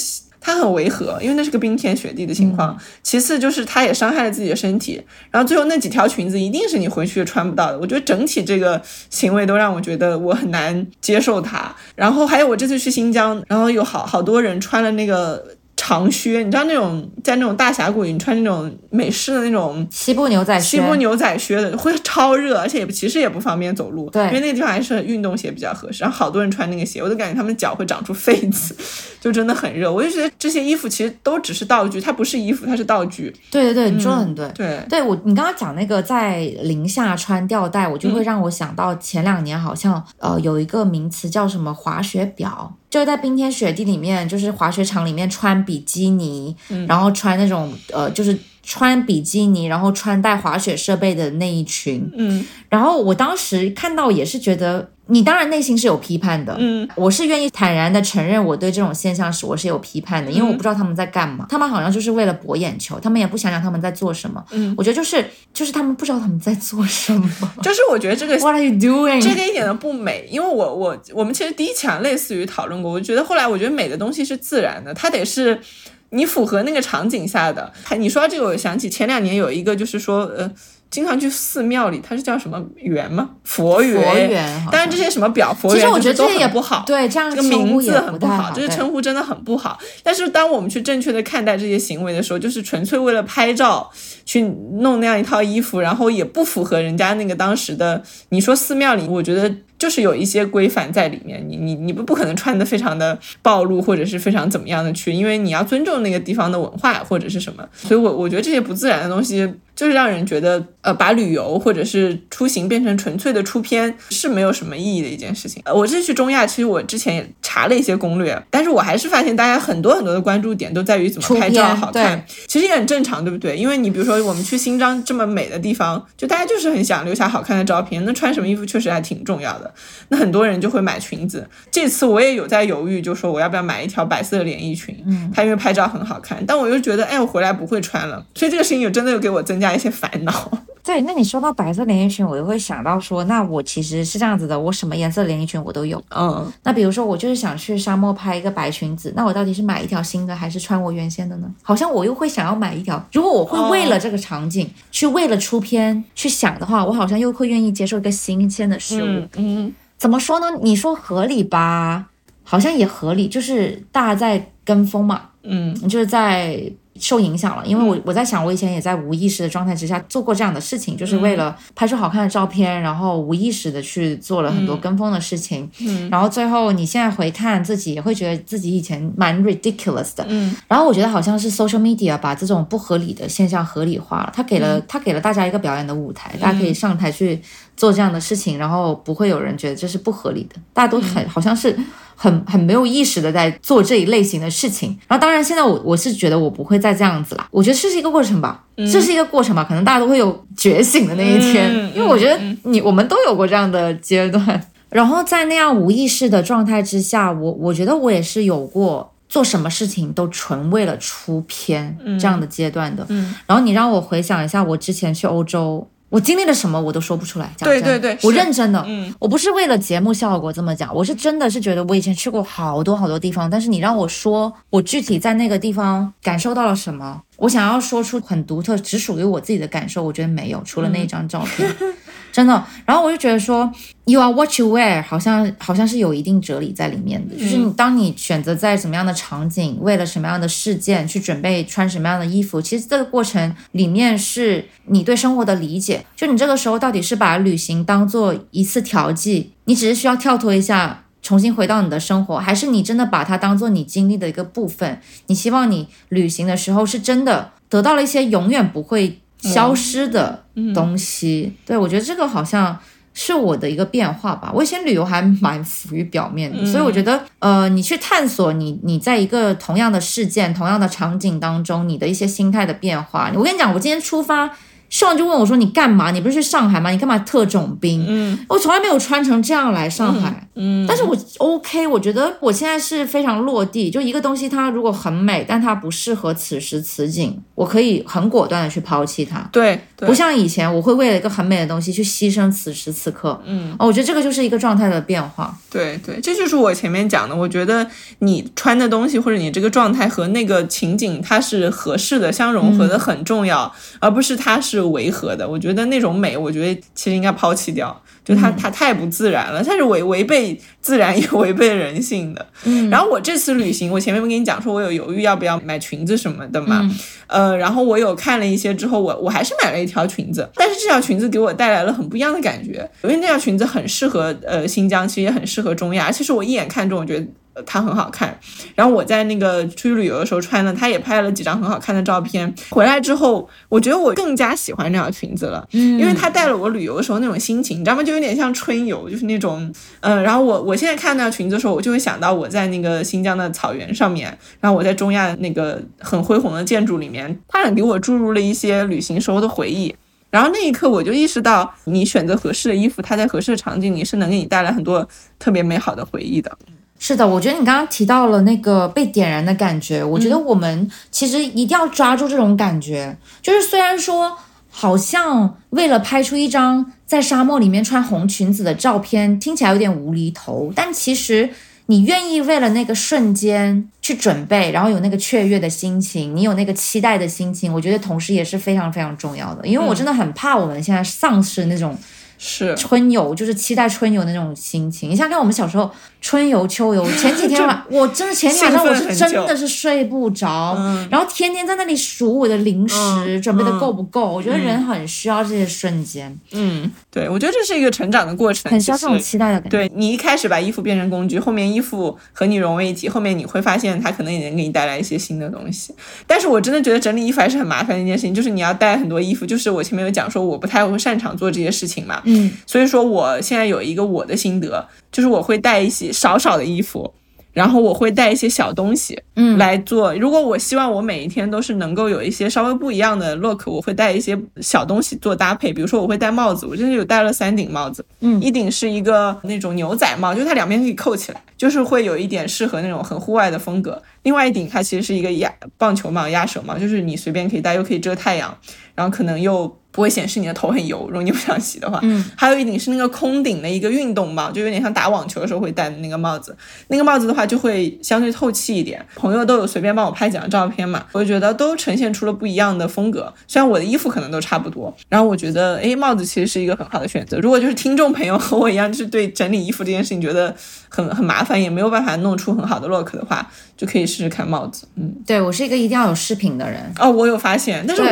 它很违和，因为那是个冰天雪地的情况；其次就是它也伤害了自己的身体；然后最后那几条裙子一定是你回去也穿不到的。我觉得整体这个行为都让我觉得我很难接受它。然后还有我这次去新疆，然后有好好多人穿了那个。长靴，你知道那种在那种大峡谷里，你穿那种美式的那种西部牛仔西部牛仔靴的，会超热，而且也其实也不方便走路。对，因为那个地方还是运动鞋比较合适。然后好多人穿那个鞋，我都感觉他们脚会长出痱子，就真的很热。我就觉得这些衣服其实都只是道具，它不是衣服，它是道具。对对对，你说的很对。对，对我你刚刚讲那个在零下穿吊带，我就会让我想到前两年好像呃有一个名词叫什么滑雪表。就在冰天雪地里面，就是滑雪场里面穿比基尼，然后穿那种呃，就是穿比基尼，然后穿戴滑雪设备的那一群。嗯，然后我当时看到也是觉得。你当然内心是有批判的，嗯，我是愿意坦然的承认我对这种现象是我是有批判的，因为我不知道他们在干嘛，他们好像就是为了博眼球，他们也不想想他们在做什么，嗯，我觉得就是就是他们不知道他们在做什么，就是我觉得这个 What are you doing？这个一点都不美，因为我我我们其实第一场类似于讨论过，我觉得后来我觉得美的东西是自然的，它得是你符合那个场景下的。你说到这个，我想起前两年有一个就是说呃。经常去寺庙里，它是叫什么园吗？佛园。佛园。当然这些什么表佛园，我觉得这些也不好。对，这样这个名字很不好，这个称呼真的很不好。但是当我们去正确的看待这些行为的时候，就是纯粹为了拍照去弄那样一套衣服，然后也不符合人家那个当时的。你说寺庙里，我觉得。就是有一些规范在里面，你你你不不可能穿的非常的暴露或者是非常怎么样的去，因为你要尊重那个地方的文化或者是什么，所以我我觉得这些不自然的东西就是让人觉得，呃，把旅游或者是出行变成纯粹的出片是没有什么意义的一件事情。呃，我这次去中亚，其实我之前也查了一些攻略，但是我还是发现大家很多很多的关注点都在于怎么拍照好看，其实也很正常，对不对？因为你比如说我们去新疆这么美的地方，就大家就是很想留下好看的照片，那穿什么衣服确实还挺重要的。那很多人就会买裙子，这次我也有在犹豫，就说我要不要买一条白色的连衣裙，嗯，它因为拍照很好看，但我又觉得，哎，我回来不会穿了，所以这个事情有真的又给我增加一些烦恼。对，那你说到白色连衣裙，我就会想到说，那我其实是这样子的，我什么颜色连衣裙我都有，嗯，那比如说我就是想去沙漠拍一个白裙子，那我到底是买一条新的，还是穿我原先的呢？好像我又会想要买一条，如果我会为了这个场景去为了出片去想的话，我好像又会愿意接受一个新鲜的事物，嗯。怎么说呢？你说合理吧，好像也合理，就是大家在跟风嘛，嗯，就是在。受影响了，因为我我在想，我以前也在无意识的状态之下做过这样的事情，就是为了拍出好看的照片，然后无意识的去做了很多跟风的事情，嗯，然后最后你现在回看自己，也会觉得自己以前蛮 ridiculous 的，嗯，然后我觉得好像是 social media 把这种不合理的现象合理化了，他给了他给了大家一个表演的舞台，大家可以上台去做这样的事情，然后不会有人觉得这是不合理的，大家都很好像是。很很没有意识的在做这一类型的事情，然后当然现在我我是觉得我不会再这样子了，我觉得这是一个过程吧，这是一个过程吧，可能大家都会有觉醒的那一天，因为我觉得你我们都有过这样的阶段，然后在那样无意识的状态之下，我我觉得我也是有过做什么事情都纯为了出片这样的阶段的，然后你让我回想一下我之前去欧洲。我经历了什么，我都说不出来。对对对，我认真的，嗯，我不是为了节目效果这么讲，我是真的是觉得我以前去过好多好多地方，但是你让我说我具体在那个地方感受到了什么，我想要说出很独特、只属于我自己的感受，我觉得没有，除了那张照片。真的，然后我就觉得说，You are what you wear，好像好像是有一定哲理在里面的。就是你当你选择在什么样的场景，为了什么样的事件去准备穿什么样的衣服，其实这个过程里面是你对生活的理解。就你这个时候到底是把旅行当做一次调剂，你只是需要跳脱一下，重新回到你的生活，还是你真的把它当做你经历的一个部分？你希望你旅行的时候是真的得到了一些永远不会。消失的东西，对我觉得这个好像是我的一个变化吧。我以前旅游还蛮浮于表面的，所以我觉得，呃，你去探索你你在一个同样的事件、同样的场景当中，你的一些心态的变化。我跟你讲，我今天出发。上就问我说：“你干嘛？你不是去上海吗？你干嘛特种兵？嗯，我从来没有穿成这样来上海。嗯，但是我 OK，我觉得我现在是非常落地。就一个东西，它如果很美，但它不适合此时此景，我可以很果断的去抛弃它。对，不像以前，我会为了一个很美的东西去牺牲此时此刻。嗯，哦，我觉得这个就是一个状态的变化。对对，这就是我前面讲的。我觉得你穿的东西或者你这个状态和那个情景它是合适的，相融合的很重要，而不是它是违和的。我觉得那种美，我觉得其实应该抛弃掉。就它它太不自然了，它是违违背自然也违背人性的。嗯，然后我这次旅行，我前面不跟你讲说，我有犹豫要不要买裙子什么的嘛。呃，然后我有看了一些之后，我我还是买了一条裙子，但是这条裙子给我带来了很不一样的感觉，因为那条裙子很适合呃新疆，其实也很适合中亚，而且是我一眼看中，我觉得它很好看。然后我在那个出去旅游的时候穿的，他也拍了几张很好看的照片。回来之后，我觉得我更加喜欢这条裙子了，嗯，因为它带了我旅游的时候那种心情，你知道吗？就有点像春游，就是那种，嗯。然后我我现在看那条裙子的时候，我就会想到我在那个新疆的草原上面，然后我在中亚那个很恢宏的建筑里面，它很给我注入了一些旅行时候的回忆。然后那一刻，我就意识到，你选择合适的衣服，它在合适的场景里是能给你带来很多特别美好的回忆的。是的，我觉得你刚刚提到了那个被点燃的感觉，我觉得我们其实一定要抓住这种感觉。就是虽然说，好像为了拍出一张在沙漠里面穿红裙子的照片，听起来有点无厘头，但其实。你愿意为了那个瞬间去准备，然后有那个雀跃的心情，你有那个期待的心情，我觉得同时也是非常非常重要的。因为我真的很怕我们现在丧失那种。是春游，就是期待春游的那种心情。你像看我们小时候春游、秋游，前几天晚，我真的前几天晚上我是真的是睡不着，然后天天在那里数我的零食准备的够不够。我觉得人很需要这些瞬间。嗯，对，我觉得这是一个成长的过程，很需要这种期待的感觉。对你一开始把衣服变成工具，后面衣服和你融为一体，后面你会发现它可能也能给你带来一些新的东西。但是我真的觉得整理衣服还是很麻烦的一件事情，就是你要带很多衣服。就是我前面有讲说，我不太会擅长做这些事情嘛。嗯，所以说我现在有一个我的心得，就是我会带一些少少的衣服，然后我会带一些小东西，嗯，来做。如果我希望我每一天都是能够有一些稍微不一样的 look，我会带一些小东西做搭配。比如说我会戴帽子，我真的有戴了三顶帽子，嗯，一顶是一个那种牛仔帽，就是它两边可以扣起来，就是会有一点适合那种很户外的风格。另外一顶它其实是一个鸭棒球帽、鸭舌帽，就是你随便可以戴，又可以遮太阳，然后可能又。不会显示你的头很油，如果你不想洗的话。嗯，还有一顶是那个空顶的一个运动帽，就有点像打网球的时候会戴的那个帽子。那个帽子的话就会相对透气一点。朋友都有随便帮我拍几张照片嘛，我就觉得都呈现出了不一样的风格。虽然我的衣服可能都差不多，然后我觉得，哎，帽子其实是一个很好的选择。如果就是听众朋友和我一样，就是对整理衣服这件事情觉得很很麻烦，也没有办法弄出很好的 look 的话，就可以试试看帽子。嗯，对我是一个一定要有饰品的人。哦，我有发现，但是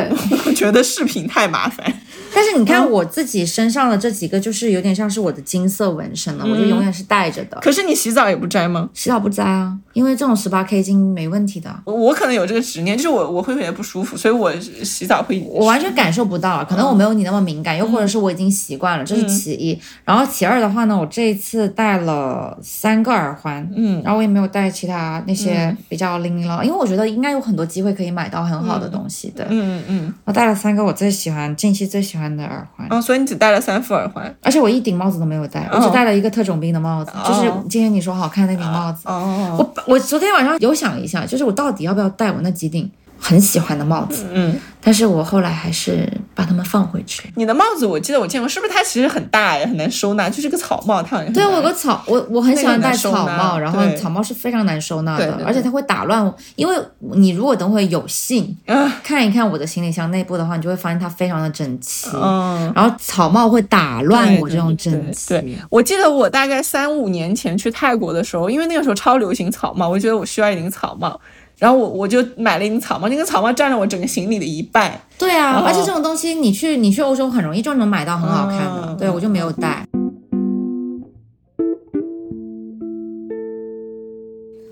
我 觉得饰品太麻烦。但是你看我自己身上的这几个，就是有点像是我的金色纹身了，我就永远是戴着的。可是你洗澡也不摘吗？洗澡不摘啊，因为这种十八 K 金没问题的。我可能有这个执念，就是我我会有点不舒服，所以我洗澡会。我完全感受不到，可能我没有你那么敏感，又或者是我已经习惯了，这是其一。然后其二的话呢，我这一次戴了三个耳环，嗯，然后我也没有戴其他那些比较零零落，因为我觉得应该有很多机会可以买到很好的东西的。嗯嗯嗯，我戴了三个我最喜欢近期最喜欢的耳环。所以你只戴了三副耳环，而且我一顶帽子都没有戴，我只戴了一个特种兵的帽子，就是今天你说好看那顶帽子。哦，我我昨天晚上有想一下，就是我到底要不要戴我那几顶。很喜欢的帽子，嗯，但是我后来还是把它们放回去。你的帽子我记得我见过，是不是它其实很大呀，很难收纳，就是个草帽，它好像对我有个草，我我很喜欢戴草帽，然后草帽是非常难收纳的，而且它会打乱，因为你如果等会有幸看一看我的行李箱内部的话，你就会发现它非常的整齐，嗯，然后草帽会打乱我这种整齐。对，我记得我大概三五年前去泰国的时候，因为那个时候超流行草帽，我觉得我需要一顶草帽。然后我我就买了一顶草帽，那个草帽占了我整个行李的一半。对啊，而且这种东西你去你去欧洲很容易就能买到很好看的。对，我就没有带。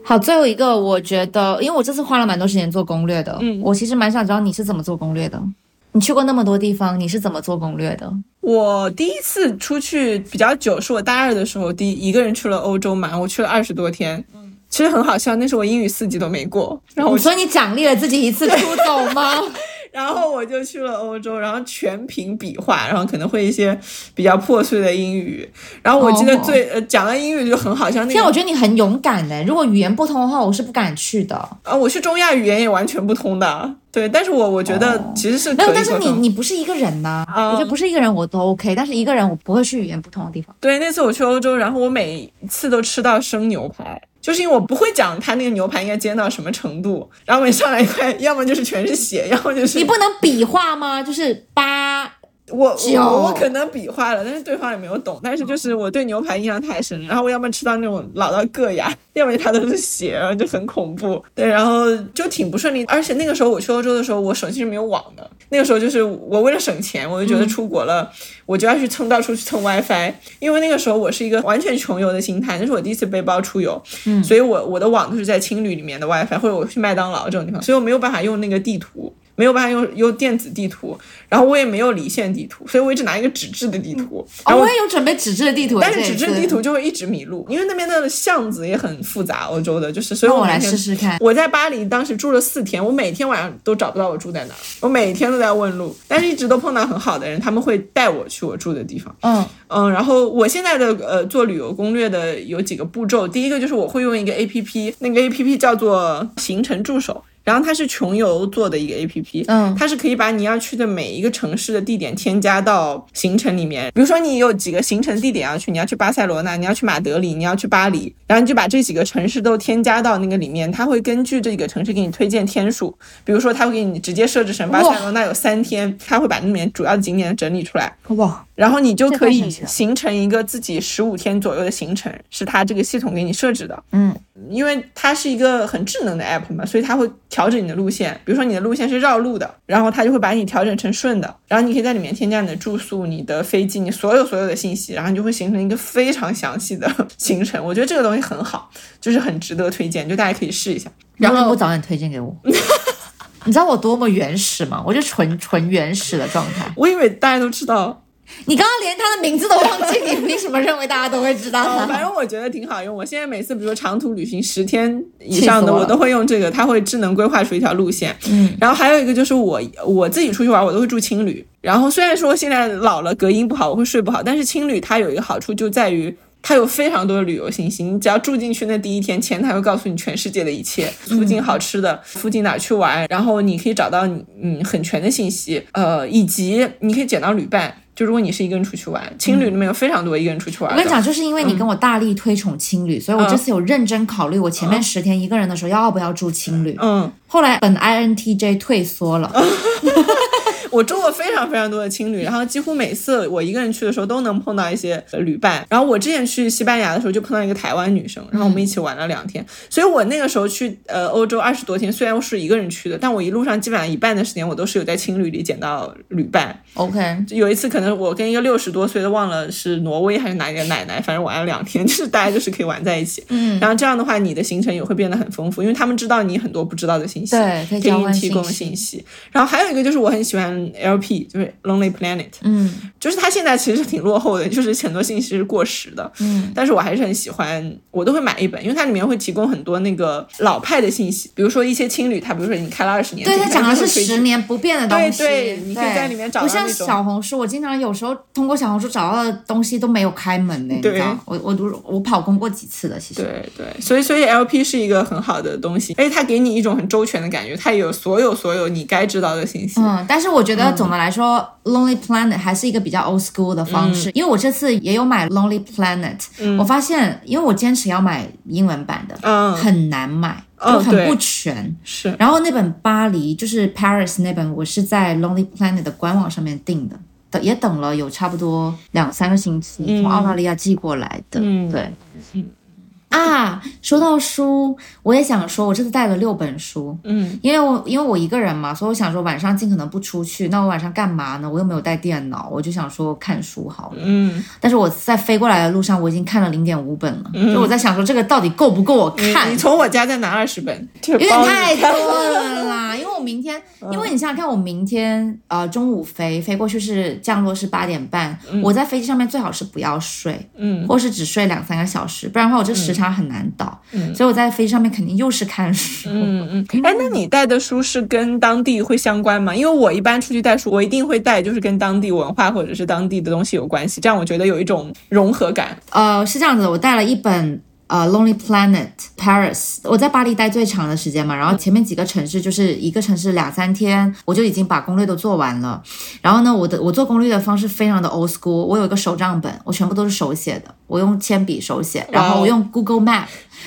好，最后一个，我觉得，因为我这次花了蛮多时间做攻略的，嗯，我其实蛮想知道你是怎么做攻略的。你去过那么多地方，你是怎么做攻略的？我第一次出去比较久，是我大二的时候，第一个人去了欧洲嘛，我去了二十多天。其实很好笑，那时候我英语四级都没过，然后我说你奖励了自己一次出走吗？然后我就去了欧洲，然后全凭比划，然后可能会一些比较破碎的英语。然后我记得最呃讲到英语就很好笑。那天我觉得你很勇敢呢，如果语言不通的话，我是不敢去的。啊，我去中亚语言也完全不通的。对，但是我我觉得其实是没有，但是你你不是一个人呐，我觉得不是一个人我都 OK，但是一个人我不会去语言不通的地方。对，那次我去欧洲，然后我每次都吃到生牛排。就是因为我不会讲他那个牛排应该煎到什么程度，然后每上来一块，要么就是全是血，要么就是你不能比划吗？就是八我我我可能比划了，但是对方也没有懂。但是就是我对牛排印象太深，然后我要么吃到那种老到硌牙，要么它都是血，然后就很恐怖。对，然后就挺不顺利。而且那个时候我去欧洲的时候，我手机是没有网的。那个时候就是我为了省钱，我就觉得出国了，我就要去蹭到处去蹭 WiFi。因为那个时候我是一个完全穷游的心态，那是我第一次背包出游，嗯，所以我我的网都是在青旅里面的 WiFi，或者我去麦当劳这种地方，所以我没有办法用那个地图。没有办法用用电子地图，然后我也没有离线地图，所以我一直拿一个纸质的地图。哦，我也有准备纸质的地图，但是纸质地图就会一直迷路，因为那边的巷子也很复杂。欧洲的就是，所以我来试试看。我在巴黎当时住了四天，我每天晚上都找不到我住在哪，我每天都在问路，但是一直都碰到很好的人，他们会带我去我住的地方。嗯嗯，然后我现在的呃做旅游攻略的有几个步骤，第一个就是我会用一个 A P P，那个 A P P 叫做行程助手。然后它是穷游做的一个 A P P，嗯，它是可以把你要去的每一个城市的地点添加到行程里面。比如说你有几个行程地点要去，你要去巴塞罗那，你要去马德里，你要去巴黎，然后你就把这几个城市都添加到那个里面，它会根据这几个城市给你推荐天数。比如说，它会给你直接设置成巴塞罗那有三天，它会把那里面主要景点整理出来。哇！然后你就可以形成一个自己十五天左右的行程，是它这个系统给你设置的。嗯，因为它是一个很智能的 app 嘛，所以它会调整你的路线。比如说你的路线是绕路的，然后它就会把你调整成顺的。然后你可以在里面添加你的住宿、你的飞机、你所有所有的信息，然后你就会形成一个非常详细的行程。我觉得这个东西很好，就是很值得推荐，就大家可以试一下。然后我早点推荐给我。你知道我多么原始吗？我就纯纯原始的状态。我以为大家都知道。你刚刚连他的名字都忘记，你凭什么认为大家都会知道？反正我觉得挺好用。我现在每次，比如说长途旅行十天以上的，我都会用这个，它会智能规划出一条路线。嗯，然后还有一个就是我我自己出去玩，我都会住青旅。然后虽然说现在老了，隔音不好，我会睡不好，但是青旅它有一个好处就在于它有非常多的旅游信息。你只要住进去那第一天，前台会告诉你全世界的一切，附近好吃的，附近哪去玩，然后你可以找到你嗯很全的信息，呃，以及你可以捡到旅伴。就如果你是一个人出去玩，青旅里面有非常多一个人出去玩。我跟你讲，就是因为你跟我大力推崇青旅，所以我这次有认真考虑，我前面十天一个人的时候要不要住青旅。嗯，后来本 INTJ 退缩了。我住过非常非常多的青旅，然后几乎每次我一个人去的时候都能碰到一些旅伴。然后我之前去西班牙的时候就碰到一个台湾女生，然后我们一起玩了两天。所以我那个时候去呃欧洲二十多天，虽然我是一个人去的，但我一路上基本上一半的时间我都是有在青旅里捡到旅伴。OK，有一次可能我跟一个六十多岁的忘了是挪威还是哪一个奶奶，反正玩了两天，就是大家就是可以玩在一起。嗯，然后这样的话你的行程也会变得很丰富，因为他们知道你很多不知道的信息，对，可以提供信息。然后还有一个就是我很喜欢 L。P 就是 Lonely Planet，嗯，就是它现在其实挺落后的，就是很多信息是过时的，嗯，但是我还是很喜欢，我都会买一本，因为它里面会提供很多那个老派的信息，比如说一些青旅，它比如说已经开了二十年，对，它讲的是十年不变的东西，对，你可以在里面找。不像小红书，我经常有时候通过小红书找到的东西都没有开门呢，对，我我我我跑空过几次的，其实，对对，所以所以 LP 是一个很好的东西，而且它给你一种很周全的感觉，它有所有所有你该知道的信息，嗯，但是我觉得总的来说。Lonely Planet 还是一个比较 old school 的方式，因为我这次也有买 Lonely Planet，我发现，因为我坚持要买英文版的，很难买，就很不全。是。然后那本巴黎就是 Paris 那本，我是在 Lonely Planet 的官网上面订的，等也等了有差不多两三个星期，从澳大利亚寄过来的。嗯，对。啊，说到书，我也想说，我这次带了六本书，嗯，因为我因为我一个人嘛，所以我想说晚上尽可能不出去。那我晚上干嘛呢？我又没有带电脑，我就想说看书好了，嗯。但是我在飞过来的路上，我已经看了零点五本了，就我在想说这个到底够不够我看？你从我家再拿二十本，有点太多了 啦。因为我明天，因为你想想看，我明天呃中午飞飞过去是降落是八点半，我在飞机上面最好是不要睡，嗯，或是只睡两三个小时，不然的话我这时。它很难倒，所以我在飞机上面肯定又是看书。嗯嗯，哎，那你带的书是跟当地会相关吗？因为我一般出去带书，我一定会带就是跟当地文化或者是当地的东西有关系，这样我觉得有一种融合感。呃，是这样子的，我带了一本。呃，Lonely Planet Paris，我在巴黎待最长的时间嘛，然后前面几个城市就是一个城市两三天，我就已经把攻略都做完了。然后呢，我的我做攻略的方式非常的 old school，我有一个手账本，我全部都是手写的，我用铅笔手写，然后我用 Google Map，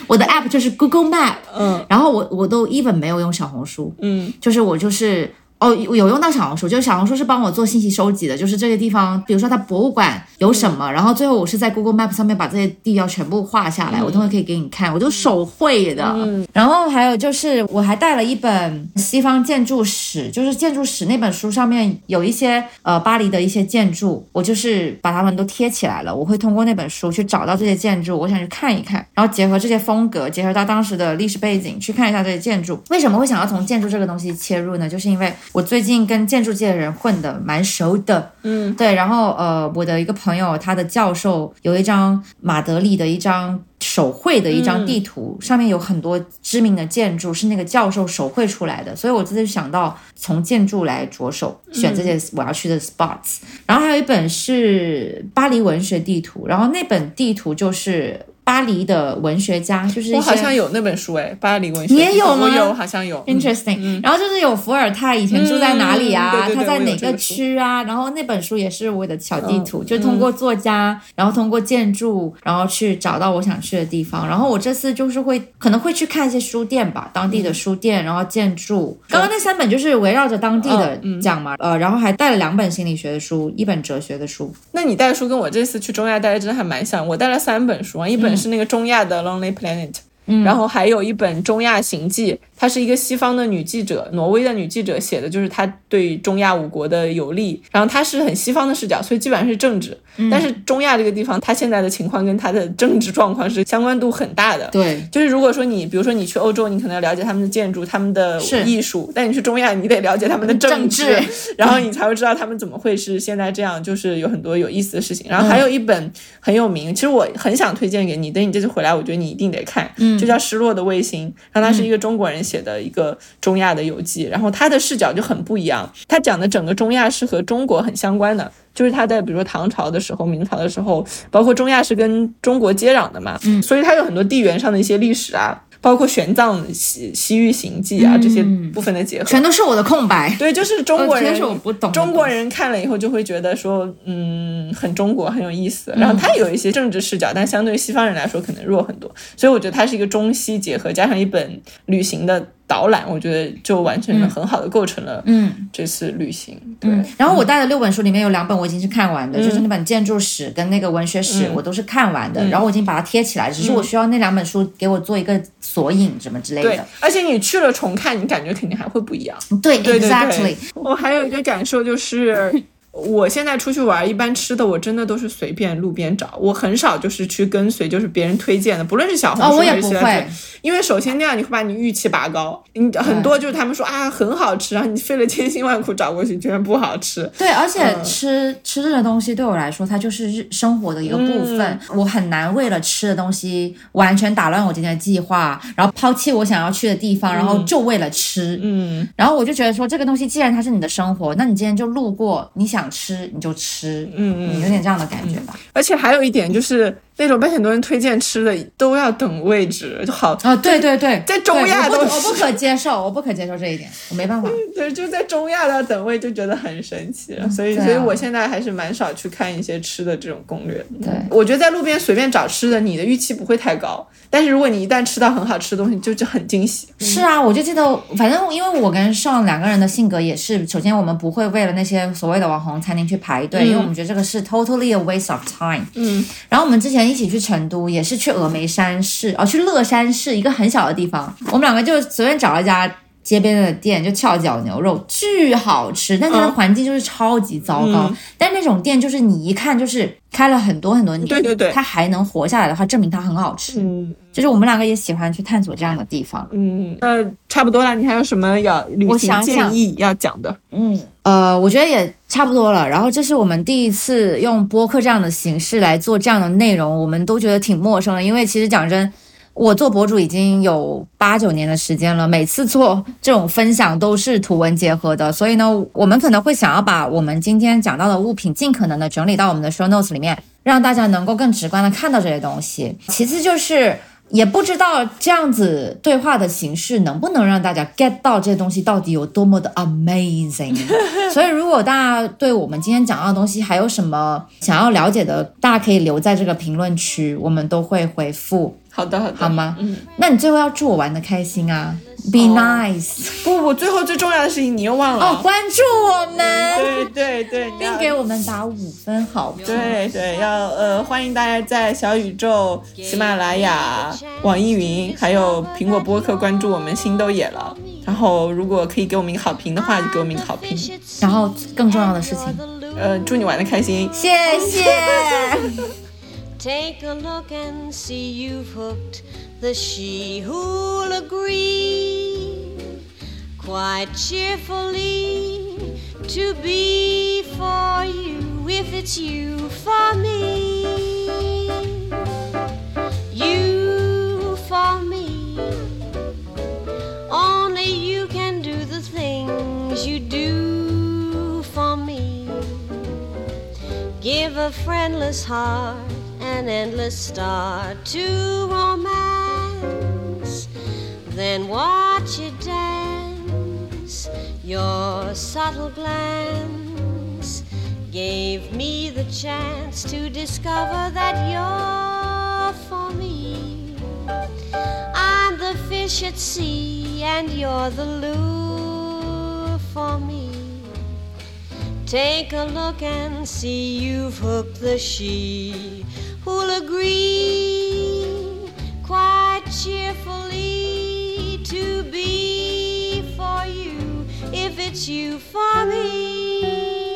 我的 app 就是 Google Map，嗯，然后我我都 even 没有用小红书，嗯，就是我就是。哦，有有用到小红书，就是小红书是帮我做信息收集的，就是这个地方，比如说它博物馆有什么，然后最后我是在 Google Map 上面把这些地标全部画下来，我等会可以给你看，我都手绘的。嗯然后还有就是我还带了一本西方建筑史，就是建筑史那本书上面有一些呃巴黎的一些建筑，我就是把它们都贴起来了。我会通过那本书去找到这些建筑，我想去看一看，然后结合这些风格，结合到当时的历史背景去看一下这些建筑。为什么会想要从建筑这个东西切入呢？就是因为我最近跟建筑界的人混的蛮熟的，嗯，对，然后呃，我的一个朋友，他的教授有一张马德里的一张手绘的一张地图，上面有很多知名的建筑，是那个教授手绘出来的，所以我这次想到从建筑来着手选这些我要去的 spots，然后还有一本是巴黎文学地图，然后那本地图就是。巴黎的文学家就是我好像有那本书哎，巴黎文学你也有吗？我有，好像有。Interesting，、然后就是有伏尔泰以前住在哪里啊？嗯对对对他在哪个区啊？然后那本书也是我的小地嗯图，就通过作家，然后通过建筑，然后去找到我想去的地方。然后我这次就是会可能会去看一些书店吧，当地嗯的书店，然后建筑。刚刚那三本就是围绕着当地的嗯讲嘛，呃，然后还带了两本心理学的书，一本哲学的书。那你带的书跟我这次去中亚带的真的还蛮像，我带了三本书啊，一本是那个中亚的《Lonely Planet》。然后还有一本《中亚行记》，它是一个西方的女记者，挪威的女记者写的，就是她对中亚五国的游历。然后她是很西方的视角，所以基本上是政治。但是中亚这个地方，它现在的情况跟它的政治状况是相关度很大的。对，就是如果说你，比如说你去欧洲，你可能要了解他们的建筑、他们的艺术，但你去中亚，你得了解他们的政治，治 然后你才会知道他们怎么会是现在这样，就是有很多有意思的事情。然后还有一本很有名，其实我很想推荐给你，等你这次回来，我觉得你一定得看，嗯，就叫《失落的卫星》，然后它是一个中国人写的一个中亚的游记，然后他的视角就很不一样，他讲的整个中亚是和中国很相关的。就是他在比如说唐朝的时候、明朝的时候，包括中亚是跟中国接壤的嘛，嗯，所以它有很多地缘上的一些历史啊，包括玄奘西西域行记啊这些部分的结合，全都是我的空白。对，就是中国人，全是我不懂中国人看了以后就会觉得说，嗯，很中国，很有意思。然后它有一些政治视角，但相对于西方人来说可能弱很多。所以我觉得它是一个中西结合，加上一本旅行的导览，我觉得就完全的很好的构成了嗯。这次旅行。对，嗯，然后我带的六本书里面有两本我已经是看完的，就是那本建筑史跟那个文学史，我都是看完的，然后我已经把它贴起来，只是我需要那两本书给我做一个索引什么之类对的。，而且你去了重看，你感觉肯定还会不一样。对对对 e x a c t l 对 y，我还有一个感受就是。我现在出去玩，一般吃的我真的都是随便路边找，我很少就是去跟随就是别人推荐的，不论是小红哦，书我也不还是其他推会，因为首先那样你会把你预期拔高，你很多就是他们说啊很好吃，然后你费了千辛万苦找过去，居然不好吃。对，而且吃、吃这个东西对我来说，它就是日生活的一个部分。我很难为了吃的东西完全打乱我今天的计划，然后抛弃我想要去的地方，然后就为了吃。嗯，然后我就觉得说，这个东西既然它是你的生活，那你今天就路过，你想吃你就吃。嗯嗯，有点这样的感觉吧。而且还有一点就是那种被很多人推荐吃的都要等位置，就好啊，对对对，在中亚对我不我不可接受，我不可接受这一点，我没办法。对，就在中亚的等位就觉得很神奇，所以、啊所以我现在还是蛮少去看一些吃的这种攻略。对我觉得在路边随便找吃的，你的预期不会太高，但是如果你一旦吃到很好吃的东西，就就很惊喜。是啊，我就记得，反正因为我跟上两个人的性格也是，首先我们不会为了那些所谓的网红餐厅去排队，因为我们觉得这个是 totally a waste of time。嗯，然后我们之前一起去成都，也是去峨眉山市，哦，去乐山市一个很小的地方，我们两个就随便找了一家。街边的店就翘脚牛肉巨好吃，但它的嗯环境就是超级糟糕。嗯但那种店就是你一看就是开了很多很多年，对对对它还能活下来的话，证明它很好吃。嗯就是我们两个也喜欢去探索这样的地方。嗯，那差不多了，你还有什么要旅我行建想想议要讲的？嗯，呃，我觉得也差不多了。然后这是我们第一次用播客这样的形式来做这样的内容，我们都觉得挺陌生的。因为其实讲真，我做博主已经有八九年的时间了，每次做这种分享都是图文结合的，所以呢，我们可能会想要把我们今天讲到的物品尽可能的整理到我们的 show notes 里面，让大家能够更直观的看到这些东西。其次就是。也不知道这样子对话的形式能不能让大家 get 到这些东西到底有多么的 amazing。所以，如果大家对我们今天讲到的东西还有什么想要了解的，大家可以留在这个评论区，我们都会回复，好的，好的，好吗？嗯，那你最后要祝我玩的开心啊！Be nice。不不，最后最重要的事情你又忘了。哦，关注我们。对对对，并给我们打五分好评。对对，要呃欢迎大家在小宇宙、喜马拉雅、网易云还有苹果播客关注我们心都野了。然后如果可以给我们一个好评的话，就给我们一个好评。然后更重要的事情，呃，祝你玩的开心。谢谢。Take a look and see you've hooked the she who'll agree quite cheerfully to be for you if it's you for me. You for me. Only you can do the things you do for me. Give a friendless heart an endless start to romance. Then watch it dance. Your subtle glance gave me the chance to discover that you're for me. I'm the fish at sea, and you're the lure for me. Take a look and see you've hooked the she who'll agree quite cheerfully to be for you if it's you for me.